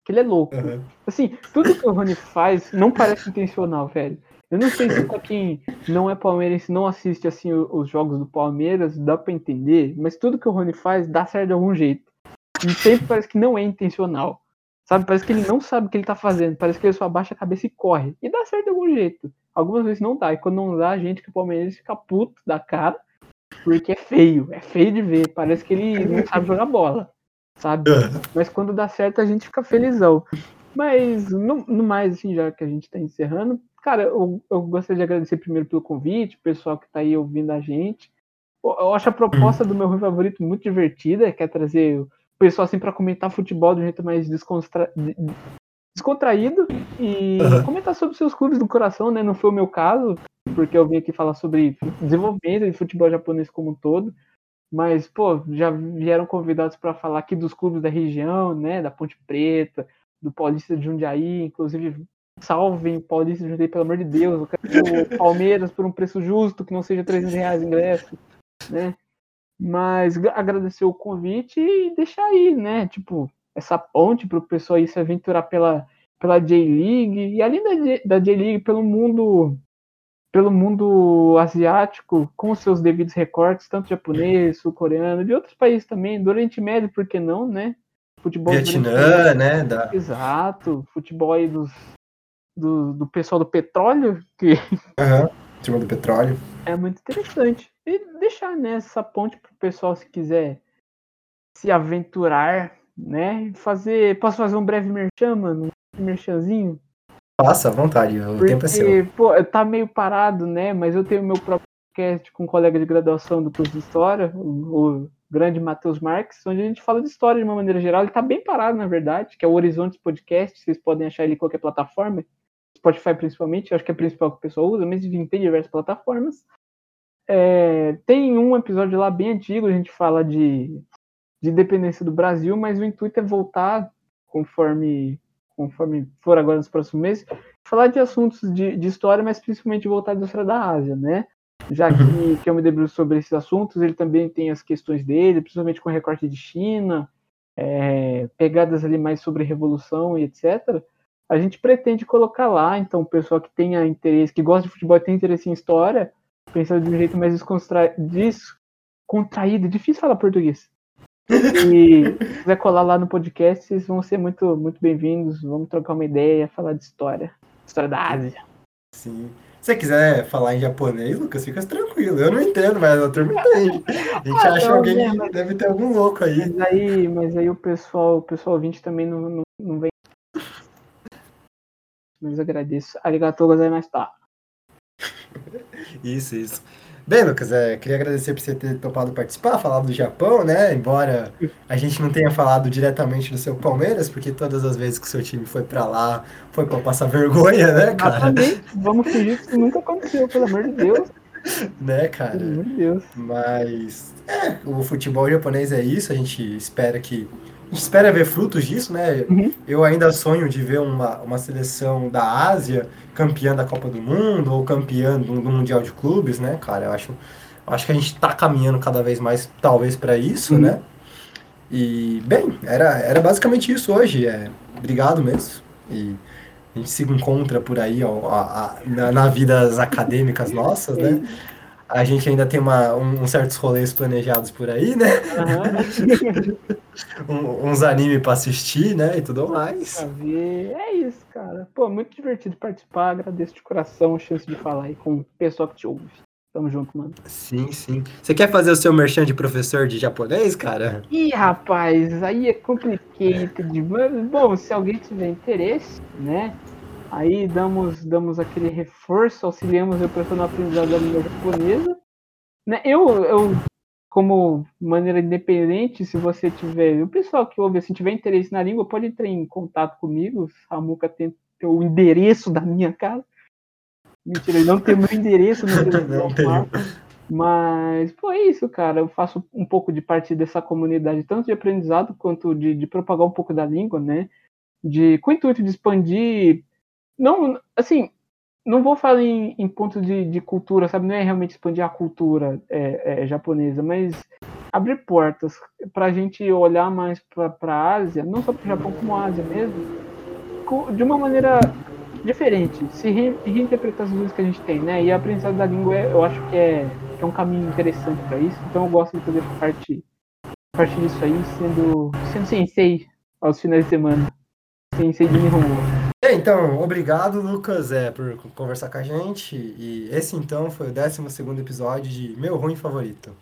Que ele é louco. Uhum. Assim, tudo que o Rony faz não parece intencional, velho. Eu não sei se pra quem não é palmeirense não assiste assim os jogos do Palmeiras, dá pra entender, mas tudo que o Rony faz dá certo de algum jeito. E sempre parece que não é intencional. Sabe? Parece que ele não sabe o que ele tá fazendo. Parece que ele só abaixa a cabeça e corre. E dá certo de algum jeito. Algumas vezes não dá. E quando não dá, a gente que é palmeirense fica puto da cara porque é feio, é feio de ver. Parece que ele não sabe jogar bola, sabe? Mas quando dá certo a gente fica felizão. Mas no, no mais, assim, já que a gente tá encerrando, cara, eu, eu gostaria de agradecer primeiro pelo convite, o pessoal que tá aí ouvindo a gente. Eu, acho a proposta do meu ruim favorito muito divertida, que é trazer o pessoal assim para comentar futebol de um jeito mais descontra... descontraído e uhum. comentar sobre seus clubes do coração, né? Não foi o meu caso, porque eu vim aqui falar sobre desenvolvimento de futebol japonês como um todo. Mas, pô, já vieram convidados para falar aqui dos clubes da região, né? Da Ponte Preta, do Paulista de Jundiaí, inclusive salvem Paulista de Jundiaí, pelo amor de Deus. Eu quero o Palmeiras por um preço justo, que não seja 300 reais ingresso, né? Mas agradecer o convite e deixar aí, né? Tipo, essa ponte para o pessoal se aventurar pela, pela J-League e além da, da J-League, pelo mundo pelo mundo asiático, com seus devidos recortes, tanto japonês, sul-coreano, de outros países também, do Oriente Médio, por que não, né? Futebol Vietnã, né? Da... Exato, futebol aí dos, do, do pessoal do petróleo, que... Aham, uhum. do petróleo. É muito interessante. E deixar né, essa ponte para o pessoal, se quiser se aventurar, né? Fazer... Posso fazer um breve merchan, mano? Um merchanzinho? Passa à vontade, o Porque, tempo é seu. Pô, tá meio parado, né? Mas eu tenho meu próprio podcast com um colega de graduação do curso de História, o, o grande Matheus Marques, onde a gente fala de história de uma maneira geral. Ele tá bem parado, na verdade, que é o Horizontes Podcast. Vocês podem achar ele em qualquer plataforma. Spotify principalmente, acho que é a principal que o pessoal usa, mas enfim, tem diversas plataformas. É, tem um episódio lá bem antigo, a gente fala de, de independência do Brasil, mas o intuito é voltar conforme conforme for agora nos próximos meses, falar de assuntos de, de história, mas principalmente voltado à história da Ásia, né? Já que, que eu me debruço sobre esses assuntos, ele também tem as questões dele, principalmente com recorte de China, é, pegadas ali mais sobre revolução e etc. A gente pretende colocar lá, então, o pessoal que tenha interesse, que gosta de futebol e tem interesse em história, pensando de um jeito mais descontraído, difícil falar português, e se quiser colar lá no podcast, vocês vão ser muito, muito bem-vindos. Vamos trocar uma ideia, falar de história. História da Ásia. Sim. Se você quiser falar em japonês, Lucas, fica tranquilo. Eu não entendo, mas a turma entende. A gente ah, acha não, alguém né, mas... deve ter algum louco aí. Mas aí, mas aí o pessoal, o pessoal ouvinte também não, não, não vem. Mas agradeço. Arigatou gozaimashita. Isso, isso. Bem, Lucas, é, queria agradecer por você ter topado participar, falar do Japão, né? Embora a gente não tenha falado diretamente do seu Palmeiras, porque todas as vezes que o seu time foi para lá, foi para passar vergonha, né, cara? Exatamente. Vamos fingir que isso nunca aconteceu, pelo amor de Deus. né, cara? Pelo amor de Deus. Mas, é, o futebol japonês é isso, a gente espera que espera ver frutos disso, né? Uhum. Eu ainda sonho de ver uma, uma seleção da Ásia campeã da Copa do Mundo ou campeã do, do Mundial de Clubes, né, cara? Eu acho, eu acho que a gente está caminhando cada vez mais, talvez, para isso, uhum. né? E, bem, era, era basicamente isso hoje. É, obrigado mesmo. E a gente se encontra por aí ó, a, a, na, na vidas acadêmicas nossas, né? A gente ainda tem uma, um, certos rolês planejados por aí, né? Uhum. um, uns animes pra assistir, né? E tudo mais. É isso, cara. Pô, muito divertido participar. Agradeço de coração a chance de falar aí com o pessoal que te ouve. Tamo junto, mano. Sim, sim. Você quer fazer o seu merchan de professor de japonês, cara? Ih, rapaz, aí é complicado. Bom, se alguém tiver interesse, né? Aí damos, damos aquele reforço, auxiliamos o professor no aprendizado da língua japonesa. Né? Eu, eu, como maneira independente, se você tiver, o pessoal que ouve, se tiver interesse na língua, pode entrar em contato comigo. Samuca tem o endereço da minha casa. Mentira, ele não tem meu endereço no Não tenho. Mas foi isso, cara. Eu faço um pouco de parte dessa comunidade, tanto de aprendizado quanto de, de propagar um pouco da língua, né? De, com o intuito de expandir. Não, assim, não vou falar em, em pontos de, de, cultura, sabe? Não é realmente expandir a cultura é, é, japonesa, mas abrir portas para a gente olhar mais para a Ásia, não só para o Japão, como a Ásia mesmo, de uma maneira diferente, se re, reinterpretar as luzes que a gente tem, né? E a aprendizagem da língua, eu acho que é, que é um caminho interessante para isso, então eu gosto de fazer parte, parte disso aí, sendo, sendo sensei aos finais de semana. Sensei de Nihongo. É, então, obrigado, Lucas, é, por conversar com a gente. E esse, então, foi o 12 episódio de Meu Ruim Favorito.